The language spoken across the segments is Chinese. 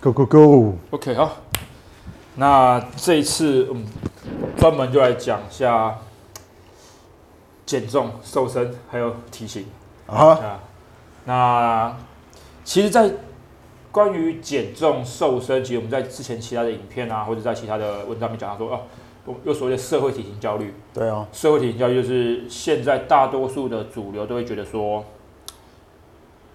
Go Go Go！OK，好，那这一次嗯，专门就来讲一下减重、瘦身还有体型啊，啊。那其实，在关于减重、瘦身，其实我们在之前其他的影片啊，或者在其他的文章里面讲到说，哦，我有所谓的社会体型焦虑。对啊，社会体型焦虑就是现在大多数的主流都会觉得说，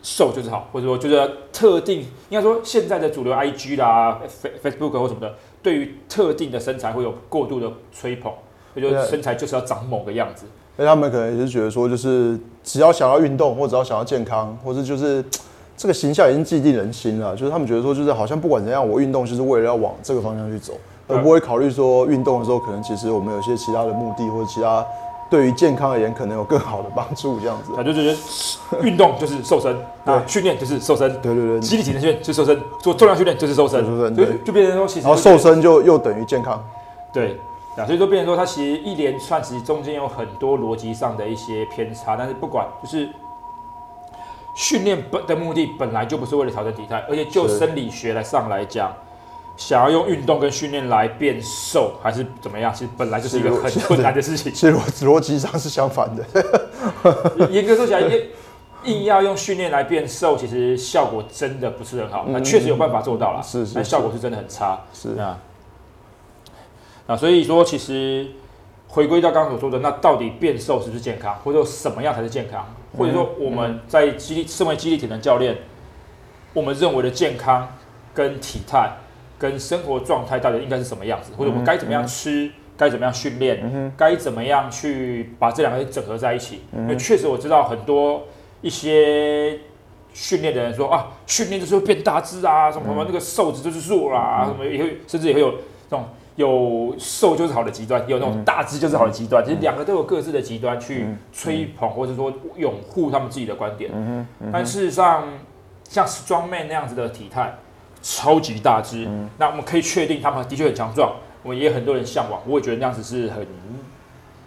瘦就是好，或者说就是特定，应该说现在的主流 IG 啦、Face Facebook 或什么的，对于特定的身材会有过度的吹捧，也就是对身材就是要长某个样子。那他们可能也是觉得说，就是只要想要运动，或只要想要健康，或者就是这个形象已经既定人心了，就是他们觉得说，就是好像不管怎样，我运动就是为了要往这个方向去走，而不会考虑说运动的时候，可能其实我们有些其他的目的，或者其他对于健康而言可能有更好的帮助，这样子。他就觉得运动就是瘦身，啊，训练就是瘦身，对对对，肌力体能训练就是瘦身，做重量训练就是瘦身，就就是瘦身对就变成说其实然后瘦身就又等于健康。对，啊，所以说变成说它其实一连串其实中间有很多逻辑上的一些偏差，但是不管就是训练本的目的本来就不是为了调整体态，而且就生理学来上来讲，想要用运动跟训练来变瘦还是怎么样，其实本来就是一个很困难的事情。其实逻逻辑上是相反的。严格说起来，硬硬要用训练来变瘦，其实效果真的不是很好。那确实有办法做到了，嗯是是但效果是真的很差。是啊，那，所以说其实回归到刚刚所说的，那到底变瘦是不是健康，或者说什么样才是健康？或者说我们在激励身为激励体能教练，我们认为的健康跟体态跟生活状态到底应该是什么样子，或者我们该怎么样吃？该怎么样训练？该怎么样去把这两个整合在一起？因为确实我知道很多一些训练的人说啊，训练就是会变大只啊，什么什么那个瘦子就是弱啦，什么也会甚至也会有这种有瘦就是好的极端，也有那种大只就是好的极端，其实两个都有各自的极端去吹捧或者说拥护他们自己的观点。但事实上，像 Strongman 那样子的体态，超级大只，那我们可以确定他们的确很强壮，我们也很多人向往，我也觉得那样子是很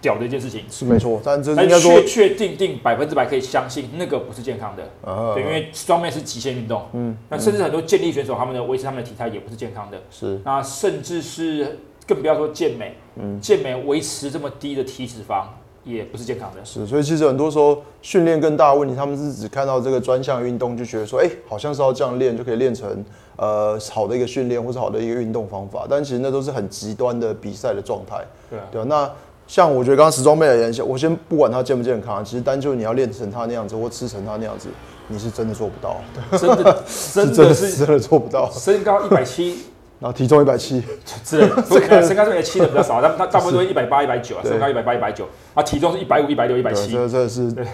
屌的一件事情。是没错，但这但应该说确确定定百分之百可以相信那个不是健康的，呃对，因为 strongman 是极限运动，嗯，那甚至很多健力选手他们的维持他们的体态也不是健康的，是。那甚至是更不要说健美，嗯，健美维持这么低的体脂肪也不是健康的，是，所以其实很多时候训练更大的问题，他们是只看到这个专项运动，就觉得说，哎、好像是要这样练就可以练成呃好的一个训练或是好的一个运动方法，但其实那都是很极端的比赛的状态，对啊，对啊，那像我觉得刚刚时装妹的人，我先不管他健不健康，其实单就你要练成他那样子或吃成他那样子，你是真的做不到，真的 真是的是真的做不到。身高一百七，然后体重一百七，是的，不可能身高这边七的比较少，但他大部分都一百八、一百九啊，身高一百八、一百九，啊，体重是一百五、一百六、一百对，七，这这是对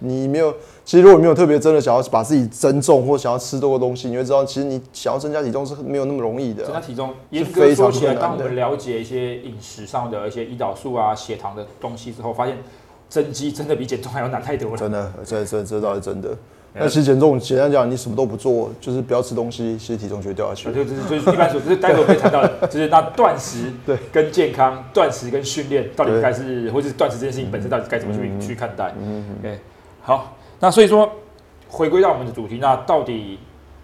你没有，其实如果你没有特别真的想要把自己增重或想要吃多个东西，你会知道，其实你想要增加体重是没有那么容易的增加啊。体重，严格非常说起来，当我们了解一些饮食上的一些胰岛素啊、血糖的东西之后，发现增肌真的比减重还要难太多了。真的，这这这倒是真的。嗯那其实减重简单讲，你什么都不做，就是不要吃东西，其实体重就会掉下去。就就是就是一般说，就是待会我会谈到的，就是那断食 对跟健康，断食跟训练到底对该是，或者是断食这件事情本身到底该怎么去、去看待？对，好，那所以说回归到我们的主题，那到底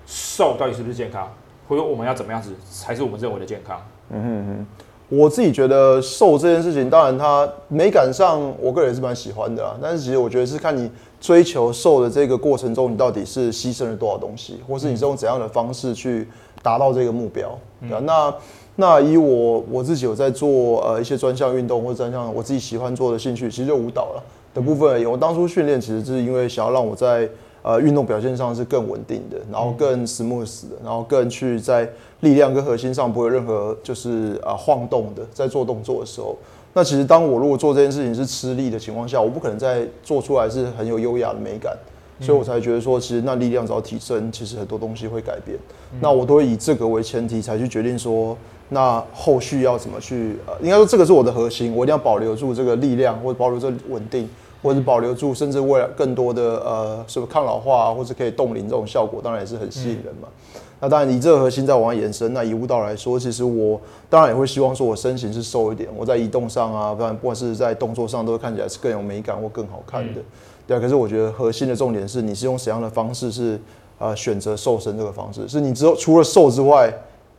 瘦到底是不是健康，或者说我们要怎么样子才是我们认为的健康？嗯哼哼我自己觉得瘦这件事情，当然它美感上，我个人也是蛮喜欢的啦。但是其实我觉得是看你追求瘦的这个过程中，你到底是牺牲了多少东西，或是你是用怎样的方式去达到这个目标。对啊，那那以我我自己有在做呃一些专项运动或者专项我自己喜欢做的兴趣，其实就舞蹈了的部分而已。我当初训练其实是因为想要让我在呃运动表现上是更稳定的，然后更 smooth 的，然后更去在力量跟核心上不会有任何就是啊、晃动的，在做动作的时候。那其实当我如果做这件事情是吃力的情况下，我不可能再做出来是很有优雅的美感，所以我才觉得说，其实那力量只要提升，其实很多东西会改变。那我都会以这个为前提才去决定说，那后续要怎么去呃，应该说这个是我的核心，我一定要保留住这个力量，或者保留这稳定，或者是保留住甚至未来更多的呃什么抗老化、啊、或者可以冻龄这种效果，当然也是很吸引人嘛。那当然，以这个核心再往外延伸，那以舞蹈来说，其实我当然也会希望说我身形是瘦一点，我在移动上啊，不然不管是在动作上，都会看起来是更有美感或更好看的。对啊，可是我觉得核心的重点是，你是用怎样的方式是呃选择瘦身这个方式，是你只有除了瘦之外，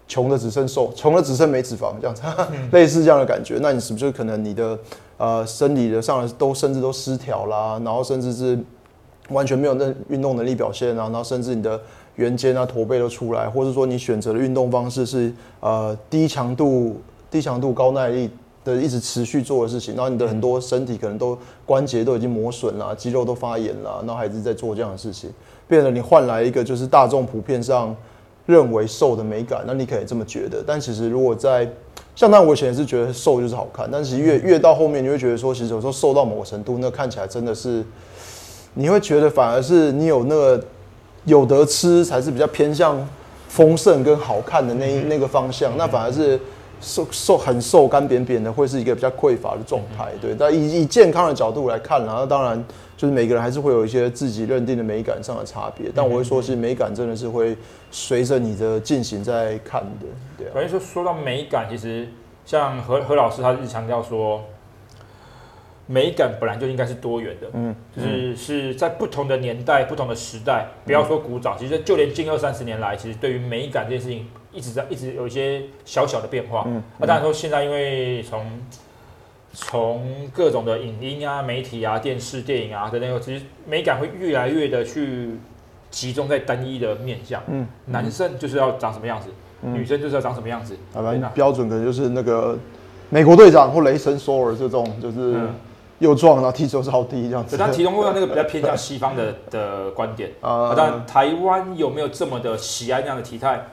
穷的只剩瘦，穷的只剩没脂肪这样子，类似这样的感觉。那你是不是可能你的呃生理的上都甚至都失调啦，然后甚至是完全没有那运动能力表现啊，然后甚至你的圆肩啊、驼背都出来，或者说你选择的运动方式是呃低强度、低强度高耐力的一直持续做的事情，然后你的很多身体可能都关节都已经磨损了，肌肉都发炎了，然后还是在做这样的事情，变得你换来一个就是大众普遍上认为瘦的美感，那你可以这么觉得，但其实如果在像那我以前也是觉得瘦就是好看，但是越越到后面你会觉得说，其实有时候瘦到某个程度，那看起来真的是。你会觉得反而是你有那个有得吃才是比较偏向丰盛跟好看的那那个方向，那反而是瘦瘦很瘦干扁扁的，会是一个比较匮乏的状态。对，但以以健康的角度来看，然后当然就是每个人还是会有一些自己认定的美感上的差别。但我会说，其实美感真的是会随着你的进行在看的。对，等于说说到美感，其实像何何老师他一直强调说。美感本来就应该是多元的，嗯，就是是在不同的年代、不同的时代，不要说古早，其实就连近二三十年来，其实对于美感这件事情，一直在一直有一些小小的变化。嗯，那当然说现在因为从从各种的影音啊、媒体啊、电视、电影啊等等，其实美感会越来越的去集中在单一的面向。嗯，男生就是要长什么样子，女生就是要长什么样子。好吧，标准可能就是那个美国队长或雷神索尔这种，就是。又壮，然后体重超低这样子。但体重过那个比较偏向西方的 的观点啊。但台湾有没有这么的喜爱那样的体态？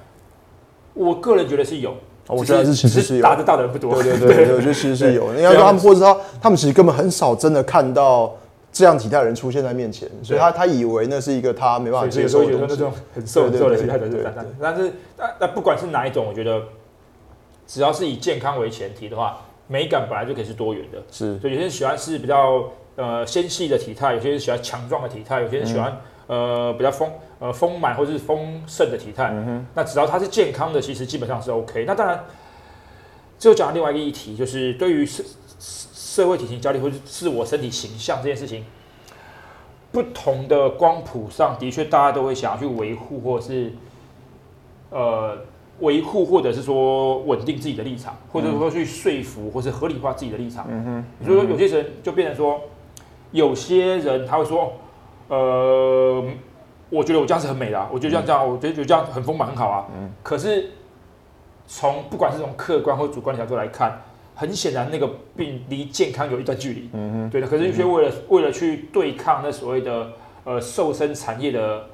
我个人觉得是有。我觉得是其实是有，打得到的人不多。对对对，我觉得其实是有。应该说他们，或者说他们其实根本很少真的看到这样体态的人出现在面前，所以他他以为那是一个他没办法接受的那种很瘦很瘦的体态的人。但是那那不管是哪一种，我觉得只要是以健康为前提的话。美感本来就可以是多元的，是，所以有些人喜欢是比较呃纤细的体态，有些人喜欢强壮的体态，有些人喜欢呃比较丰呃丰满或者是丰盛的体态。嗯，那只要它是健康的，其实基本上是 OK。那当然，最后讲到另外一个议题，就是对于社社会体型焦虑或者自我身体形象这件事情，不同的光谱上的确大家都会想要去维护或者是呃。维护或者是说稳定自己的立场，或者说去说服或是合理化自己的立场。嗯哼，所以说有些人就变成说，有些人他会说，呃，我觉得我这样是很美的，我觉得这样这样，我觉得觉得这样很丰满很好啊。嗯，可是从不管是从客观或主观的角度来看，很显然那个病离健康有一段距离。嗯哼，对的。可是有些为了为了去对抗那所谓的呃瘦身产业的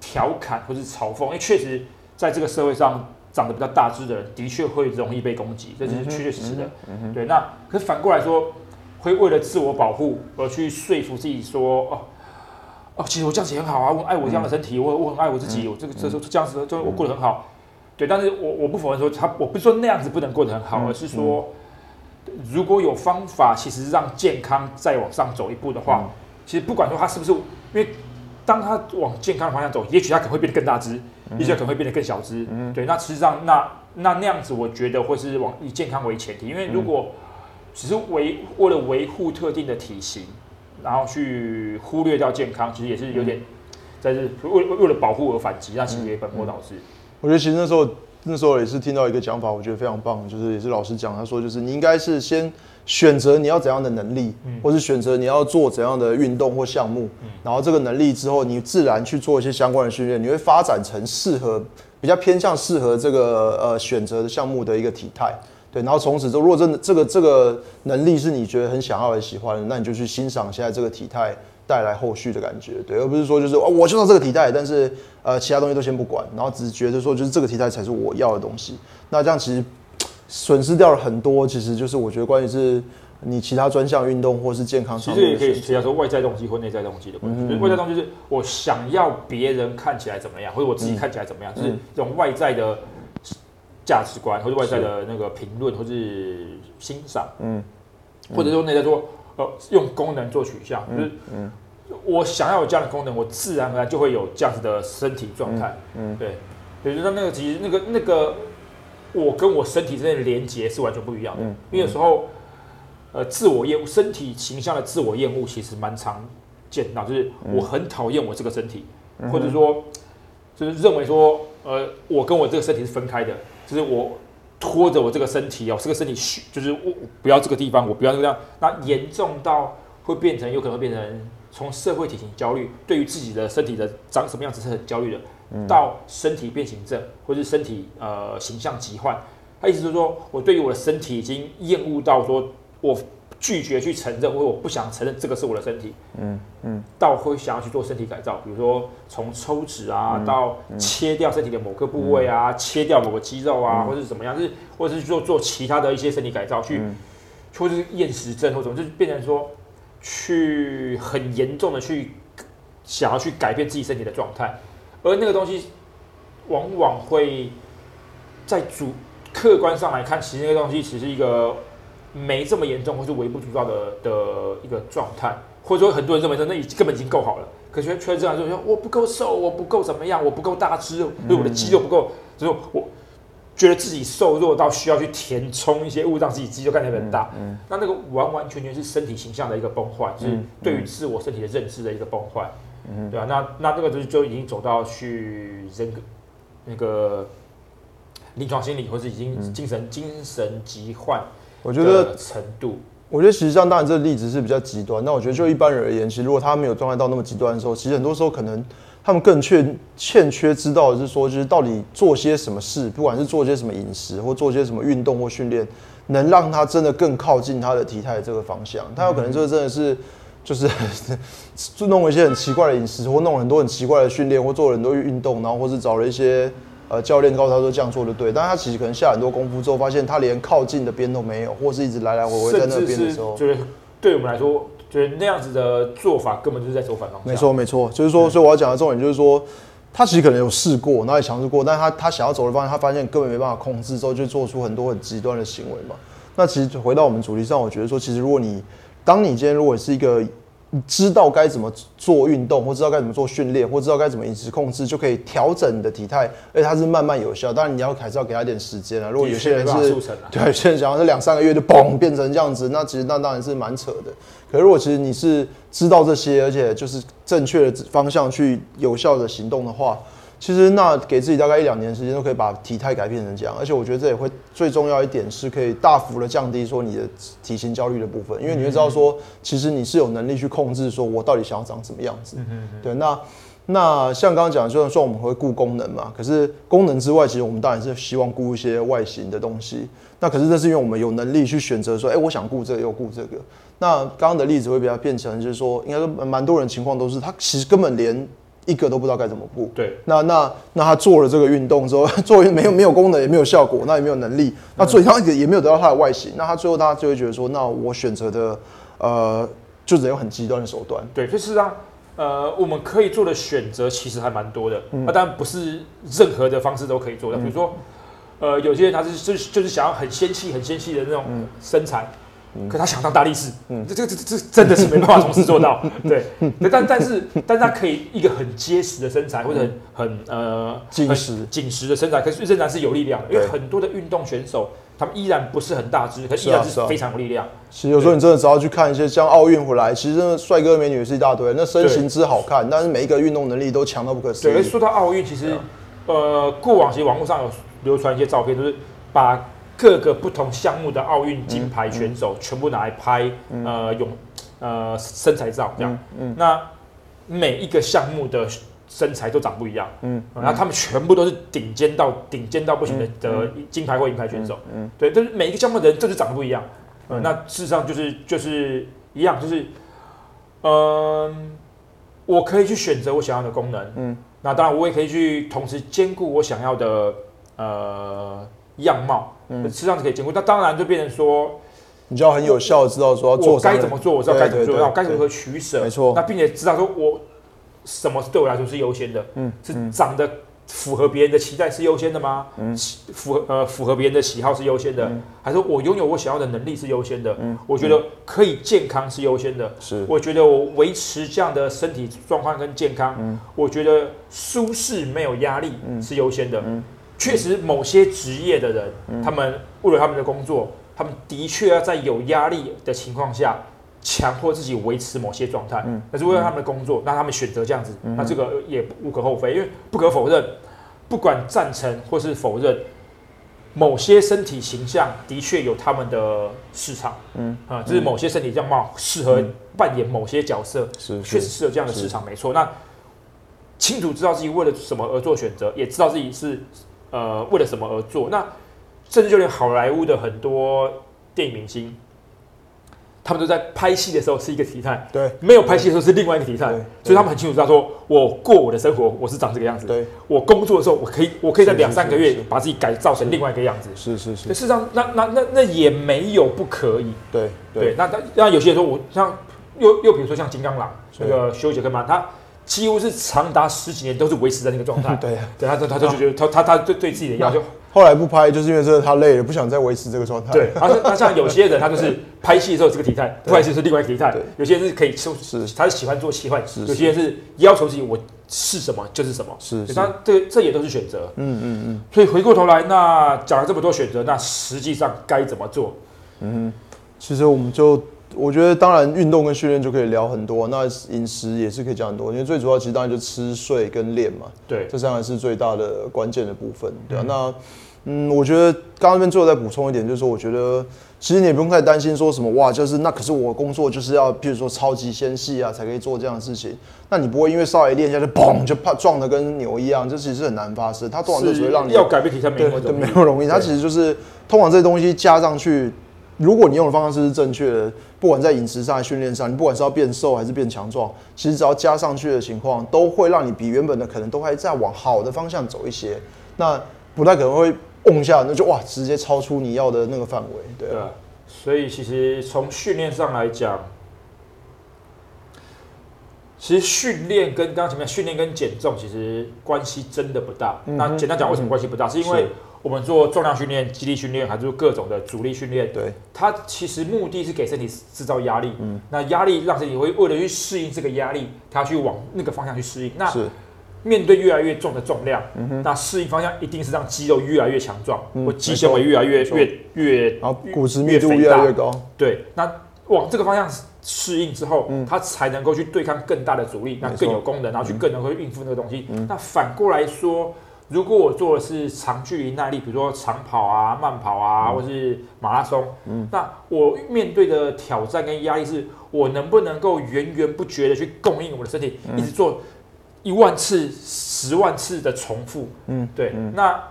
调侃或是嘲讽，因为确实在这个社会上。长得比较大只的人，的确会容易被攻击，这是确确实实的。对，那可是反过来说，会为了自我保护而去说服自己说，哦哦，其实我这样子很好啊，我爱我这样的身体，我我很爱我自己，我这个这时候这样子就我过得很好。对，但是我我不否认说他，我不是说那样子不能过得很好，而是说如果有方法，其实让健康再往上走一步的话，其实不管说他是不是，因为当他往健康的方向走，也许他可能会变得更大只。一些可能会变得更小只，对，那实际上那那那样子，我觉得会是往以健康为前提，因为如果只是维为了维护特定的体型，然后去忽略掉健康，其实也是有点在是为为了保护而反击，那其实也本末倒置。我觉得其实那时候那时候也是听到一个讲法，我觉得非常棒，就是也是老师讲，他说就是你应该是先。选择你要怎样的能力，或是选择你要做怎样的运动或项目，然后这个能力之后，你自然去做一些相关的训练，你会发展成适合比较偏向适合这个呃选择的项目的一个体态，对，然后从此之后，如果真的这个这个能力是你觉得很想要、很喜欢的，那你就去欣赏现在这个体态带来后续的感觉，对，而不是说就是哦，我就要这个体态，但是呃其他东西都先不管，然后只是觉得说就是这个体态才是我要的东西，那这样其实。损失掉了很多，其实就是我觉得关于是你其他专项运动或是健康，其实也可以提到说外在动机或内在动机的关系。外在动机是我想要别人看起来怎么样，或者我自己看起来怎么样，就是这种外在的价值观或者外在的那个评论或是欣赏，嗯，或者说内在说呃用功能做取向，就是嗯，我想要有这样的功能，我自然而然就会有这样子的身体状态，嗯，对，比如说那个其实那个那个。我跟我身体之间的连接是完全不一样的，因为有时候，呃，自我厌恶身体形象的自我厌恶其实蛮常见到，就是我很讨厌我这个身体，或者说，就是认为说，呃，我跟我这个身体是分开的，就是我拖着我这个身体哦，这个身体虚，就是我我不要这个地方，我不要这个地方，那严重到会变成有可能会变成从社会体型焦虑，对于自己的身体的长什么样子是很焦虑的，到身体变形症或是身体呃形象疾患。他意思是说，我对于我的身体已经厌恶到说，我拒绝去承认，或者我不想承认这个是我的身体。嗯嗯，到会想要去做身体改造，比如说从抽脂啊，到切掉身体的某个部位啊，切掉某个肌肉啊，或者是怎么样，就是或者是做做其他的一些身体改造，去或者是厌食症或者就是变成说，去很严重的去想要去改变自己身体的状态，而那个东西往往会在主。客观上来看，其实那个东西只是一个没这么严重，或是微不足道的的一个状态，或者说很多人认为说那已根本已经够好了，可是却这样说说我不够瘦，我不够怎么样，我不够大只，对我的肌肉不够，就是我觉得自己瘦弱到需要去填充一些物让自己肌肉看起来很大，那那个完完全全是身体形象的一个崩坏，是对于自我身体的认知的一个崩坏，对啊，那那那个东西就已经走到去人格那个。临床心理，或是已经精神精神疾患，我觉得程度，我觉得实际上当然这个例子是比较极端。那我觉得就一般人而言，其实如果他没有状态到那么极端的时候，其实很多时候可能他们更缺欠缺知道的是说，就是到底做些什么事，不管是做些什么饮食，或做些什么运动或训练，能让他真的更靠近他的体态这个方向。他有可能就是真的是就是就弄一些很奇怪的饮食，或弄很多很奇怪的训练，或做了很多运动，然后或是找了一些。呃，教练告诉他说这样做的对，但他其实可能下很多功夫之后，发现他连靠近的边都没有，或是一直来来回回在那边的时候，就是对我们来说，就是那样子的做法根本就是在走反方向。没错，没错，就是说，所以我要讲的重点就是说，他其实可能有试过，然后也尝试过，但是他他想要走的方向，他发现根本没办法控制，之后就做出很多很极端的行为嘛。那其实回到我们主题上，我觉得说，其实如果你当你今天如果是一个知道该怎么做运动，或知道该怎么做训练，或知道该怎么饮食控制，就可以调整你的体态，而且它是慢慢有效。当然你要还是要给他一点时间啊。如果有些人是，对，有些人想要是两三个月就嘣变成这样子，那其实那当然是蛮扯的。可是如果其实你是知道这些，而且就是正确的方向去有效的行动的话。其实那给自己大概一两年时间，都可以把体态改变成这样。而且我觉得这也会最重要一点是可以大幅的降低说你的体型焦虑的部分，因为你会知道说，其实你是有能力去控制说我到底想要长什么样子。对，那那像刚刚讲，就算说我们会顾功能嘛，可是功能之外，其实我们当然是希望顾一些外形的东西。那可是这是因为我们有能力去选择说，哎，我想顾这个又顾这个。那刚刚的例子会比较变成就是说，应该说蛮多人情况都是他其实根本连。一个都不知道该怎么布。对，那那那他做了这个运动之后，做没有没有功能，也没有效果，那也没有能力，那最他也也没有得到他的外形，那他最后他就会觉得说，那我选择的呃，就只有很极端的手段。对，所以事实上，呃，我们可以做的选择其实还蛮多的，那当然不是任何的方式都可以做的，比如说，呃，有些人他是就是就是想要很纤细、很纤细的那种身材。可他想当大力士，嗯，这这这这真的是没办法同时做到，对，但但是但是他可以一个很结实的身材，或者很呃紧实。紧实的身材，可是仍然是有力量的，因为很多的运动选手，他们依然不是很大只，可依然是非常有力量。其实有时候你真的只要去看一些像奥运回来，其实帅哥美女是一大堆，那身形之好看，但是每一个运动能力都强到不可思议。对，说到奥运，其实呃过往其实网络上有流传一些照片，就是把。各个不同项目的奥运金牌选手全部拿来拍，呃，泳，呃，身材照这样。那每一个项目的身材都长不一样。嗯，然后他们全部都是顶尖到顶尖到不行的的金牌或银牌选手。嗯，对，但是每一个项目的人就是长得不一样。嗯，那事实上就是就是一样，就是，嗯，我可以去选择我想要的功能。嗯，那当然我也可以去同时兼顾我想要的呃样貌。嗯，实际上是可以兼顾，那当然就变成说，你就要很有效的知道说要做该怎么做，我知道该怎么做，要该如何取舍，没错。那并且知道说我什么对我来说是优先的，嗯，是长得符合别人的期待是优先的吗？嗯，符合呃符合别人的喜好是优先的，还是我拥有我想要的能力是优先的？嗯，我觉得可以健康是优先的，是，我觉得我维持这样的身体状况跟健康，嗯，我觉得舒适没有压力是优先的，嗯。确实，某些职业的人，他们为了他们的工作，他们的确要在有压力的情况下，强迫自己维持某些状态，那是为了他们的工作，那他们选择这样子，那这个也无可厚非，因为不可否认，不管赞成或是否认，某些身体形象的确有他们的市场，嗯。啊，就是某些身体样貌适合扮演某些角色，是确实是有这样的市场，没错。那清楚知道自己为了什么而做选择，也知道自己是呃为了什么而做，那甚至就连好莱坞的很多电影明星。他们都在拍戏的时候是一个体态，对，没有拍戏的时候是另外一个体态，所以他们很清楚知道说，我过我的生活，我是长这个样子。对，我工作的时候，我可以，我可以在是两三个月把自己改造成另外一个样子。是是是事，实上，那那那那也没有不可以。对对，那那那有些人说我像又又比如说像金刚狼那个休杰克曼，他几乎是长达十几年都是维持在那个状态。对啊。对，他他他就觉得他他他对对自己的要求。后来不拍，就是因为这个他累了，不想再维持这个状态。对，他是那像有些人他就是拍戏的时候这个体态，不拍戏是另外一个体态对。有些人是可以收，是他是喜欢做奇幻，是有些人是要求自己我是什么就是什么。是是，那这这也都是选择。嗯嗯嗯所以回过头来，那讲了这么多选择，那实际上该怎么做？嗯，其实我们就我觉得，当然运动跟训练就可以聊很多，那饮食也是可以讲很多，因为最主要其实当然就吃、睡跟练嘛，对，这三个是最大的关键的部分，对啊。那嗯，我觉得刚刚那边最后再补充一点，就是说，我觉得其实你也不用太担心说什么哇，就是那可是我工作就是要，譬如说超级纤细啊，才可以做这样的事情。那你不会因为稍微练一下就嘣就怕撞的跟牛一样，这其实很难发生。它通常就只会让你要改变体态没对对，那么容易。它其实就是通常这些东西加上去，如果你用的方式是正确的，不管在饮食上、训练上，你不管是要变瘦还是变强壮，其实只要加上去的情况，都会让你比原本的可能都还在往好的方向走一些。那不太可能会蹦一下，那就哇，直接超出你要的那个范围。对啊，所以其实从训练上来讲，其实训练跟刚刚前面训练跟减重其实关系真的不大。嗯那简单讲，为什么关系不大？是因为是我们做重量训练、肌力训练，还是各种的阻力训练，对，它其实目的是给身体制造压力。嗯。那压力让身体会为了去适应这个压力，它去往那个方向去适应。那是。面对越来越重的重量，那适应方向一定是让肌肉越来越强壮，或肌纤维越来越越越然后骨质密度越来越高。对，那往这个方向适应之后，它才能够去对抗更大的阻力，那更有功能，然后去更能够应付那个东西。那反过来说，如果我做的是长距离耐力，比如说长跑啊、慢跑啊，或是马拉松，那我面对的挑战跟压力是，我能不能够源源不绝的去供应我的身体，一直做一万次、十万次的重复？嗯，对，那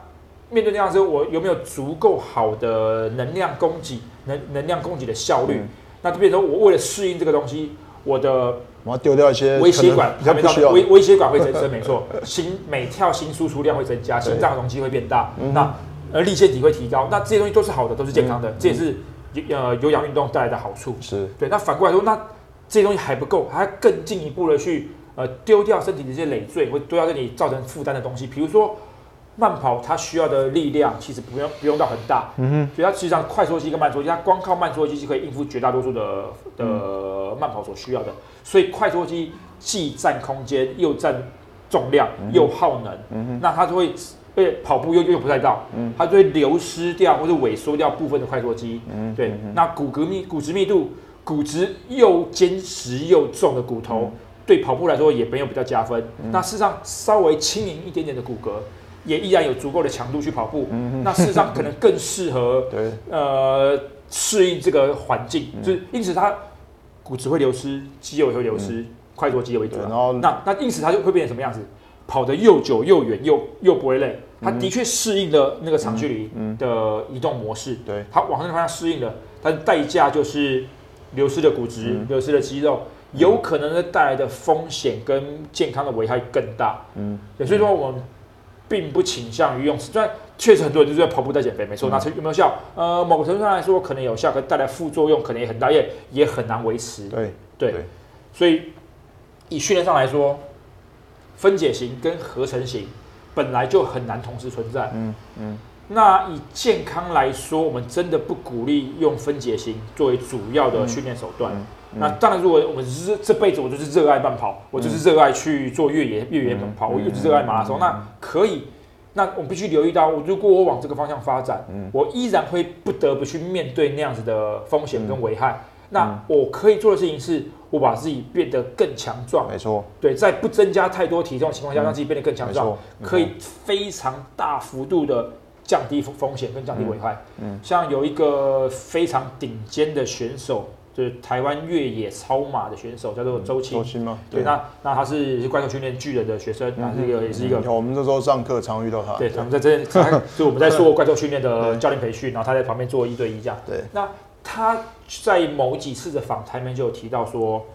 面对那样之后，我有没有足够好的能量供给、能能量供给的效率？嗯。那就变成我为了适应这个东西，我的我要丢掉一些微血管比较微微血管会增生，没错，心每跳心输出量会增加，心脏容积会变大，嗯那而力腺体会提高，那这些东西都是好的，都是健康嗯。的，这也是有呃有氧运动带来的好处。是。对，那反过来说，那这些东西还不够，还要更进一步的去呃丢掉身体的一些累赘，或丢掉对你造成负担的东西，比如说慢跑，它需要的力量其实不用不用到很大，嗯哼，所以它实际上快缩肌跟慢缩肌，它光靠慢缩肌就可以应付绝大多数的的慢跑所需要的，所以快缩肌既占空间又占重量又耗能，那它就会。被跑步又用不太到，它就会流失掉或者萎缩掉部分的快缩肌。对，那骨骼密骨质密度，骨质又坚实又重的骨头，对跑步来说也没有比较加分。那事实上稍微轻盈一点点的骨骼，也依然有足够的强度去跑步。那事实上可能更适合 呃适应这个环境，就是因此它骨质会流失，肌肉也会流失，快速肌肉为主，然后那那因此它就会变成什么样子？跑得又久又远又又不会累，它的确适应了那个长距离的移动模式。对。它往那个方向适应了，但是代价就是流失的骨质、流失的肌肉，有可能带来的风险跟健康的危害更大。嗯，对，所以说我们并不倾向于用，虽然确实很多人就是在跑步在减肥，没错，那有没有效？呃，某个程度上来说可能有效，可带来副作用可能也很大，也也很难维持。对对对，所以以训练上来说，分解型跟合成型本来就很难同时存在。嗯嗯那以健康来说，我们真的不鼓励用分解型作为主要的训练手段。嗯那当然，如果我们是这辈子我就是热爱慢跑，我就是热爱去做越野越野慢跑，我一直热爱马拉松，那可以。那我们必须留意到，如果我往这个方向发展，我依然会不得不去面对那样子的风险跟危害。那我可以做的事情是，我把自己变得更强壮，没错，对，在不增加太多体重的情况下，让自己变得更强壮，可以非常大幅度的降低风风险跟降低危害。嗯，像有一个非常顶尖的选手，就是台湾越野超马的选手，叫做周青周。青吗？对，那那他是是怪兽训练巨人的学生，那这个也是一个我们那时候上课常遇到他。对，我们在这，他就我们在做怪兽训练的教练培训，然后他在旁边做一对一这样。对，那他在某几次的访谈里面就有提到说，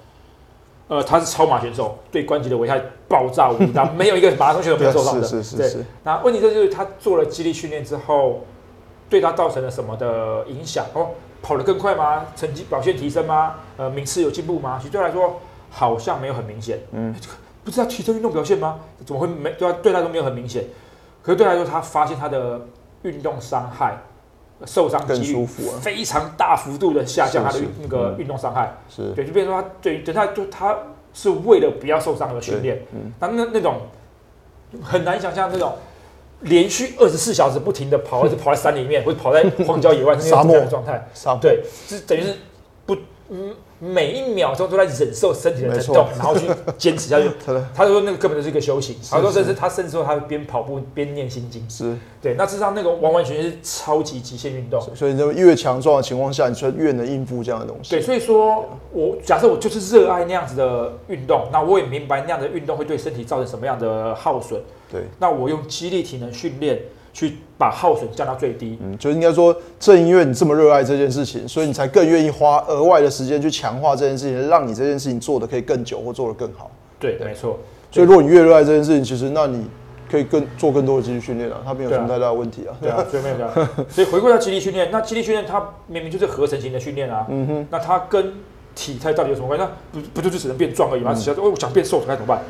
呃，他是超马选手，对关节的危害爆炸无比大，没有一个马拉松选手没有受伤的。对是是是是，那问题就是他做了肌力训练之后，对他造成了什么的影响？哦，跑得更快吗？成绩表现提升吗？呃，名次有进步吗？其实对他来说好像没有很明显。嗯，不知道提升运动表现吗？怎么会没对他对他都没有很明显？可是对他来说，他发现他的运动伤害、受伤更几率舒服啊。非常大幅度的下降他的那个运动伤害。是。对，就变成说他对，等他就他是为了不要受伤而训练，嗯那那那种很难想象那种连续二十四小时不停的跑，而且跑在山里面或者跑在荒郊野外那种沙漠的状态，沙对，是等于是不嗯每一秒钟都在忍受身体的疼痛，然后去坚持下去。他说那个根本就是一个修行，他说甚至他甚至说他会边跑步边念心经，是，对，那事实上那个完完全全是超级极限运动。所以就越强壮的情况下，你就越能应付这样的东西。对，所以说我假设我就是热爱那样子的运动，那我也明白那样的运动会对身体造成什么样的耗损，对，那我用肌力体能训练去把耗损降到最低。嗯，就应该说，正因为你这么热爱这件事情，所以你才更愿意花额外的时间去强化这件事情，让你这件事情做的可以更久或做得更好。对，没错。所以，如果你越热爱这件事情，其实那你可以更做更多的肌力训练啊，它没有什么太大的问题啊。对啊，所以没有这样。所以回归到肌力训练，那肌力训练它明明就是合成型的训练啊，嗯哼，那它跟体态到底有什么关系？那不不就只能变壮而已吗？只要说，哦，我想变瘦，该怎么办？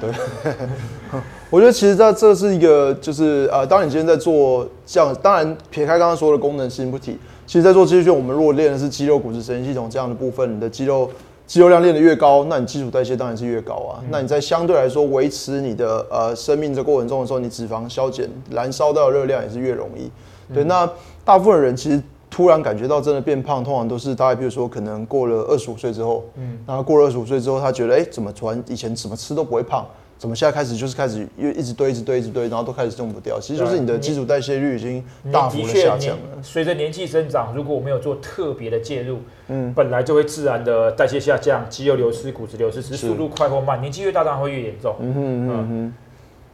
我觉得其实这这是一个，就是呃，当你今天在做这样，当然撇开刚刚说的功能性不提，其实在做肌力训练，我们如果练的是肌肉、骨质、神经系统这样的部分，你的肌肉肌肉量练得越高，那你基础代谢当然是越高啊。那你在相对来说维持你的呃生命这过程中的时候，你脂肪消减、燃烧到的热量也是越容易。对，那大部分人其实突然感觉到真的变胖，通常都是大概比如说可能过了二十五岁之后，嗯，然后过了二十五岁之后，他觉得哎、诶怎么突然以前怎么吃都不会胖，怎么现在开始就是开始又一直堆一直堆一直堆，然后都开始用不掉，其实就是你的基础代谢率已经大幅的下降了。随着年纪增长，如果我没有做特别的介入，嗯，本来就会自然的代谢下降，肌肉流失、骨质流失，只是是速度快或慢，年纪越大当然会越严重。嗯哼嗯哼。嗯。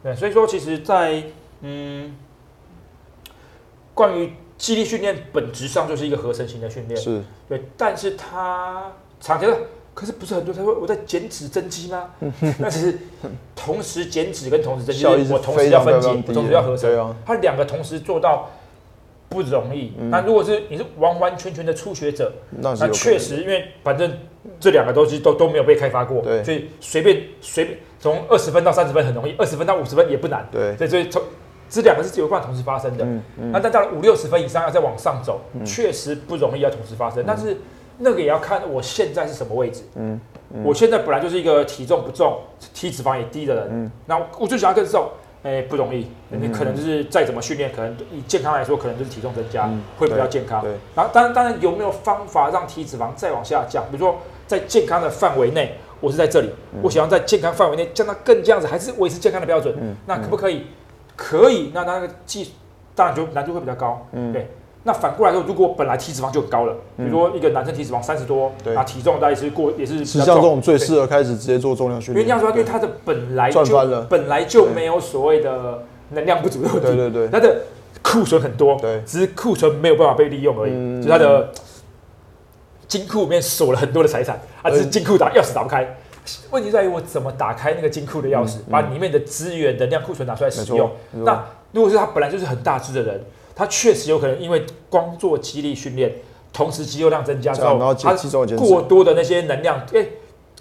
对，所以说其实在，嗯，关于肌力训练本质上就是一个合成型的训哼，练，是。对，但是它常见的，可是不是很多人他说我在减脂增肌吗？那其实同时减脂跟同时增肌，我同时要分解，同时要合成，它两个同时做到不容易。那如果是你是完完全全的初学者，那确实，因为反正这两个东西都都没有被开发过，对。所以随便随便从二十分到三十分很容易，二十分到五十分也不难，对，所以所以从这两个是有办法同时发生的。嗯嗯。那但到了五六十分以上要再往上走，确实不容易要同时发生，但是那个也要看我现在是什么位置。嗯我现在本来就是一个体重不重、体脂肪也低的人，嗯那我就想要更瘦，哎、不容易。你可能就是再怎么训练，可能以健康来说，可能就是体重增加、嗯会比较健康。对，然后当然当然有没有方法让体脂肪再往下降？比如说在健康的范围内，我是在这里，嗯我想要在健康范围内降到更这样子，还是维持健康的标准，嗯那可不可以？可以，那那个技当然就难度会比较高，嗯对。那反过来说，如果本来体脂肪就很高了，比如说一个男生体脂肪三十多，对啊，体重大概是过也是比较实际上这种最适合开始直接做重量训练，因为这样说，因为他的本来就本来就没有所谓的能量不足的问题，对对对，他的库存很多，对只是库存没有办法被利用而已，嗯就他的金库里面锁了很多的财产，啊，只是金库打钥匙打不开。问题在于我怎么打开那个金库的钥匙，把里面的资源、能量库存拿出来使用那如果是他本来就是很大只的人，他确实有可能因为光做肌力训练，同时肌肉量增加之后，他过多的那些能量，哎、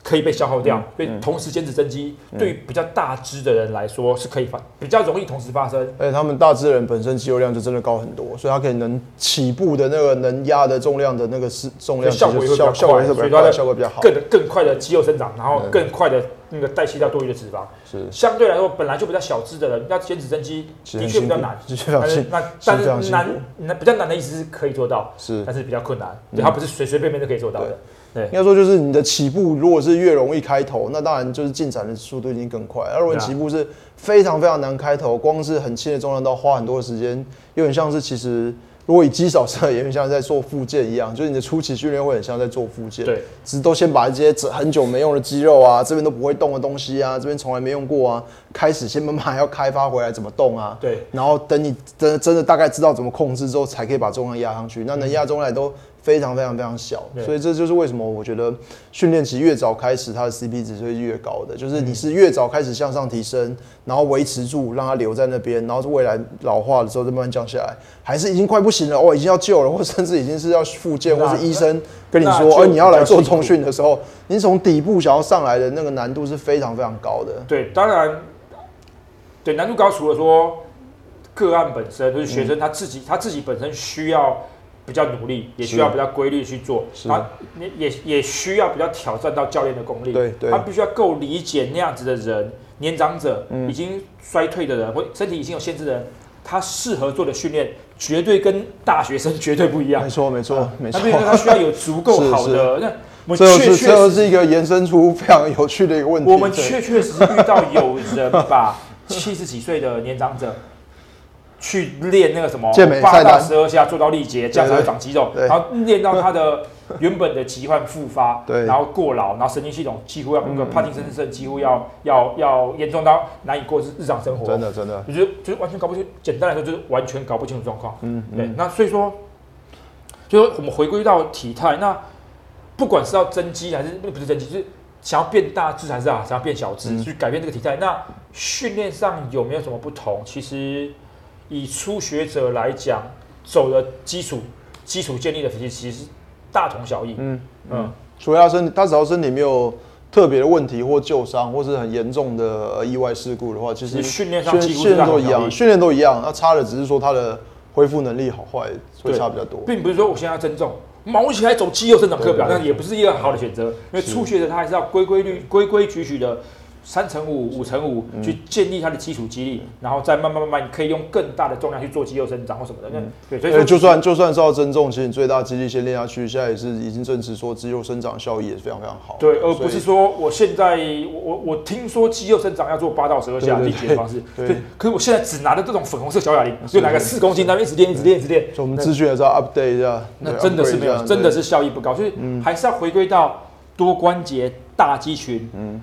可以被消耗掉嗯，所以同时减脂增肌，对于比较大只的人来说是可以发，比较容易同时发生。而且他们大致人本身肌肉量就真的高很多，所以他可以能起步的那个能压的重量的那个是重量，效果也会比较效效果比较快，所以它的效果比较好。更更快的肌肉生长，然后嗯更快的那个代谢掉多余的脂肪。是，相对来说，本来就比较小只的人，要减脂增肌的确比较难。但是那但是难那比较难的意思是可以做到，是但是比较困难，对，它不是随随便便就可以做到的。对应该说就是你的起步如果是越容易开头，那当然就是进展的速度已经更快。而如果起步是非常非常难开头，光是很轻的重量都要花很多的时间，有点像是其实如果以肌少症，也有点像在做复健一样，就是你的初期训练会很像在做复健。对，只是都先把这些整很久没用的肌肉啊，这边都不会动的东西啊，这边从来没用过啊，开始先慢慢要开发回来怎么动啊。对，然后等你真的真的大概知道怎么控制之后，才可以把重量压上去。那能压重量也都非常非常非常小，所以这就是为什么我觉得训练期越早开始，它的 CP 值会越高的。就是你是越早开始向上提升，然后维持住，让它留在那边，然后未来老化的时候再慢慢降下来，还是已经快不行了哦，已经要救了，或甚至已经是要复健，或是医生跟你说，就哦，你要来做重训的时候，你从底部想要上来的那个难度是非常非常高的。对，当然，对难度高，除了说个案本身，就是学生他自己、他自己本身需要比较努力，也需要比较规律去做，是。他也也也需要比较挑战到教练的功力，对对。他必须要够理解那样子的人，年长者、嗯。已经衰退的人，或身体已经有限制的人，他适合做的训练绝对跟大学生绝对不一样。没。错，没错，没错。他。需要有足够好的，那我们确确是这又实是一个延伸出非常有趣的一个问题。我们对。确确实实遇到有人把七十几岁的年长者去练那个什么八到菜单十二下做到力竭，这样才会长肌肉，然后练到他的 原本的疾患复发，对。然后过劳，然后神经系统几乎要那个嗯。帕金森症几乎要要要严重到难以过日日常生活，真的真的，我觉得就是完全搞不清，简单来说就是完全搞不清楚状况。嗯对，嗯，那所以说，就是说我们回归到体态，那不管是要增肌还是不是增肌，就是想要变大只还是啊想要变小只，嗯。去改变这个体态。那训练上有没有什么不同？其实以初学者来讲，走的基础基础建立的其实其实大同小异。嗯嗯，除非他身体，他只要身体没有特别的问题或旧伤，或是很严重的呃意外事故的话，其实训练上训练都一样，。训练都一样，那差的只是说他的恢复能力好坏会对差比较多。并不是说我现在要增重，毛起来走肌肉生长课表，那也不是一个好的选择。因为初学者他还是要规规律、规规矩矩的三乘五、五乘五嗯去建立它的基础肌力，然后再慢慢慢慢，你可以用更大的重量去做肌肉生长或什么的。那对，所以就算就算是要增重，其实你最大肌力先练下去，现在也是已经证实说肌肉生长效益也是非常非常好。对，而不是说我现在我我我听说肌肉生长要做八到十二下力竭的方式，对对，可是我现在只拿着这种粉红色小哑铃，是就拿个四公斤，那边一直练，一直练，一直练，就我们资讯也是要 update 一下。那真的是没有，真的是效益不高，所以还是要回归到多关节、大肌群、嗯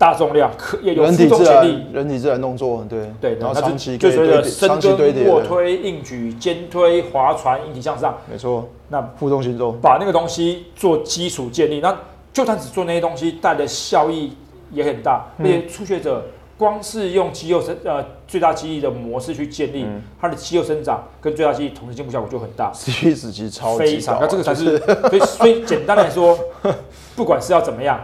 大重量，可也有人负重潜力。人体自然动作，对对，然后它长期就随着深蹲、卧，推、硬举、肩推、划船、引体向上，没错，那负重行走，把那个东西做基础建立，那就算只做那些东西，带的效益也很大。而嗯且初学者光是用肌肉生呃最大肌力的模式去建立，嗯它的肌肉生长跟最大肌力同时进步效果就很大。CP 值其实超级高啊，非常，那这个才是所以所以简单来说，不管是要怎么样，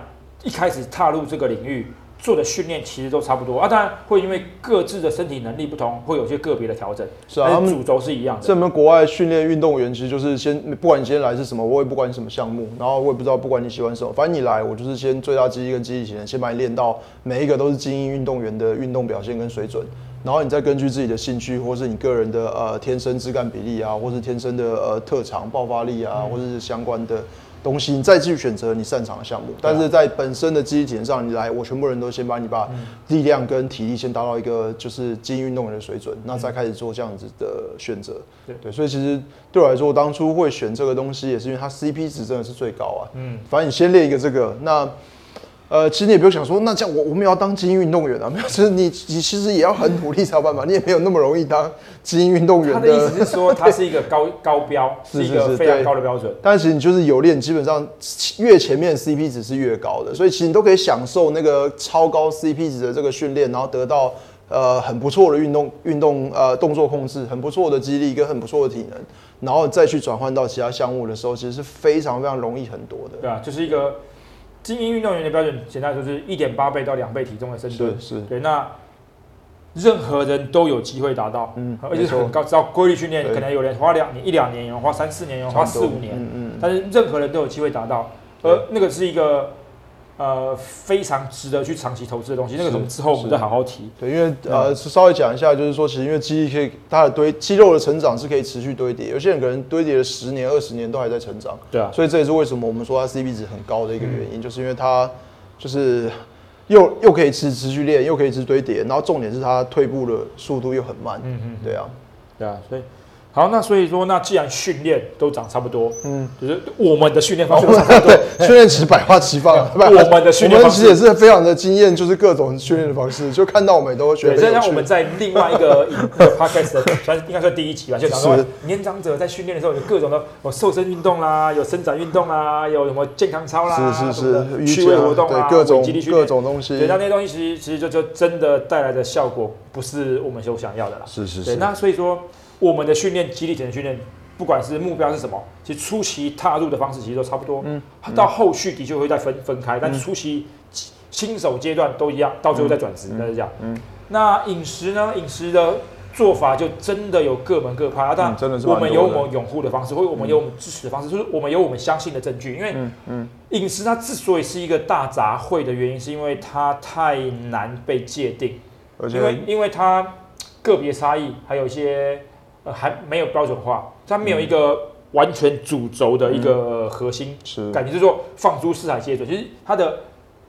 一开始踏入这个领域做的训练其实都差不多啊，当然会因为各自的身体能力不同，会有些个别的调整，是啊，他们但主轴是一样的。这门国外训练运动员，其实就是先不管你今天来是什么，我也不管你什么项目，然后我也不知道不管你喜欢什么，反正你来，我就是先最大肌力跟肌力体能，先把你练到每一个都是精英运动员的运动表现跟水准，然后你再根据自己的兴趣或是你个人的呃天生枝干比例啊，或是天生的呃特长爆发力啊，或者是相关的。东西，你再继续选择你擅长的项目，但是在本身的肌力体能上，你来，我全部人都先把你把力量跟体力先达到一个就是精英运动员的水准，那再开始做这样子的选择。对，所以其实对我来说，当初会选这个东西，也是因为它 CP 值真的是最高啊。嗯，反正你先练一个这个，那呃，其实你也不用想说，那这样我我们也要当精英运动员啊，没有，就是你你其实也要很努力才有办法，你也没有那么容易当精英运动员他的意思是说，它是一个高 高标，是是一个非常高的标准。但其实你就是有练，基本上越前面 CP 值是越高的，所以其实你都可以享受那个超高 CP 值的这个训练，然后得到呃很不错的运动运动呃动作控制，很不错的肌力跟很不错的体能，然后再去转换到其他项目的时候，其实是非常非常容易很多的。对啊，就是一个精英运动员的标准，简单来说就是一点八倍到两倍体重的深蹲。是是，对，那任何人都有机会达到，嗯而且很高，只要规律训练，可能有人花两年、一两年，有人花三四年，有人花四五年，嗯嗯，但是任何人都有机会达到，而那个是一个呃非常值得去长期投资的东西。那个是我们之后我们再好好提。对，因为呃，稍微讲一下，就是说，其实因为肌力可以，它的堆肌肉的成长是可以持续堆叠，有些人可能堆叠了十年、二十年都还在成长，对啊，所以这也是为什么我们说它 CP 值很高的一个原因，就是因为它就是又又可以持持续练，又可以持续堆叠，然后重点是它退步的速度又很慢，嗯嗯，对啊，对啊，所以好，那所以说，那既然训练都长差不多，嗯，就是我们的训练方式都差不多，对，训练其实百花齐放我们的训练方式。也是非常的惊艳，就是各种训练的方式，就看到我们也都会觉对，得很有趣。这像我们在另外一个 podcast 的，算应该算第一集吧，就讲说年长者在训练的时候有各种的有瘦身运动啦，有伸展运动啦，有什么健康操啦，是是是，趣味活动，啊，对各种各。种东西。对，，那那些东西其实其实就就真的带来的效果不是我们所想要的啦。对，是是是，那所以说我们的训练，集体体能训练，不管是目标是什么，其实初期踏入的方式其实都差不多。嗯到后续的确会再分分开，但初期新手阶段都一样，到最后再转职，那是这样。嗯那饮食呢？饮食的做法就真的有各门各派啊。但嗯真的是我们有我们拥护的方式，或者我们有我们支持的方式，就是我们有我们相信的证据。因为嗯嗯饮食它之所以是一个大杂烩的原因，是因为它太难被界定。而且因为因为它个别差异，还有一些呃还没有标准化，它没有一个完全主轴的一个核心是感觉，就是说放诸四海皆准。其实它的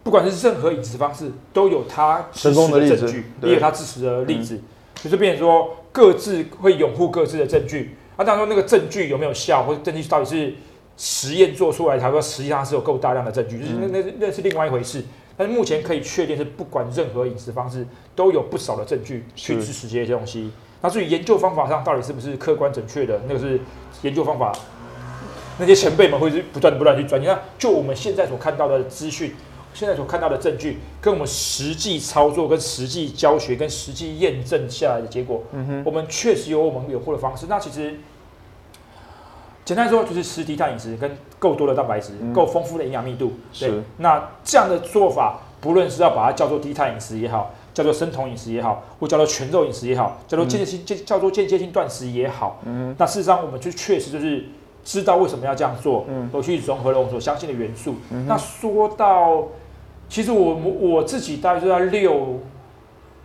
不管是任何饮食方式，都有它支成功持的证据，也有它支持的例子，就是变成说各自会拥护各自的证据。啊，当然说那个证据有没有效，或者证据到底是实验做出来，他说实际上是有够大量的证据，就是那那那是另外一回事。但是目前可以确定是，不管任何饮食方式，都有不少的证据去支持这些东西。那至于研究方法上到底是不是客观准确的，那个是研究方法，那些前辈们会是不断的不断去钻研。那就我们现在所看到的资讯，现在所看到的证据，跟我们实际操作、跟实际教学、跟实际验证下来的结果，我们确实有我们有货的方式。那其实简单说，就是吃低碳饮食跟够多的蛋白质、够丰富的营养密度。对是，那这样的做法，不论是要把它叫做低碳饮食也好，叫做生酮饮食也好，或叫做全肉饮食也好，叫做间接性、叫做间接性断食也好，那事实上我们就确实就是知道为什么要这样做，我去融合了我们所相信的元素。那说到，其实我我自己大概就在六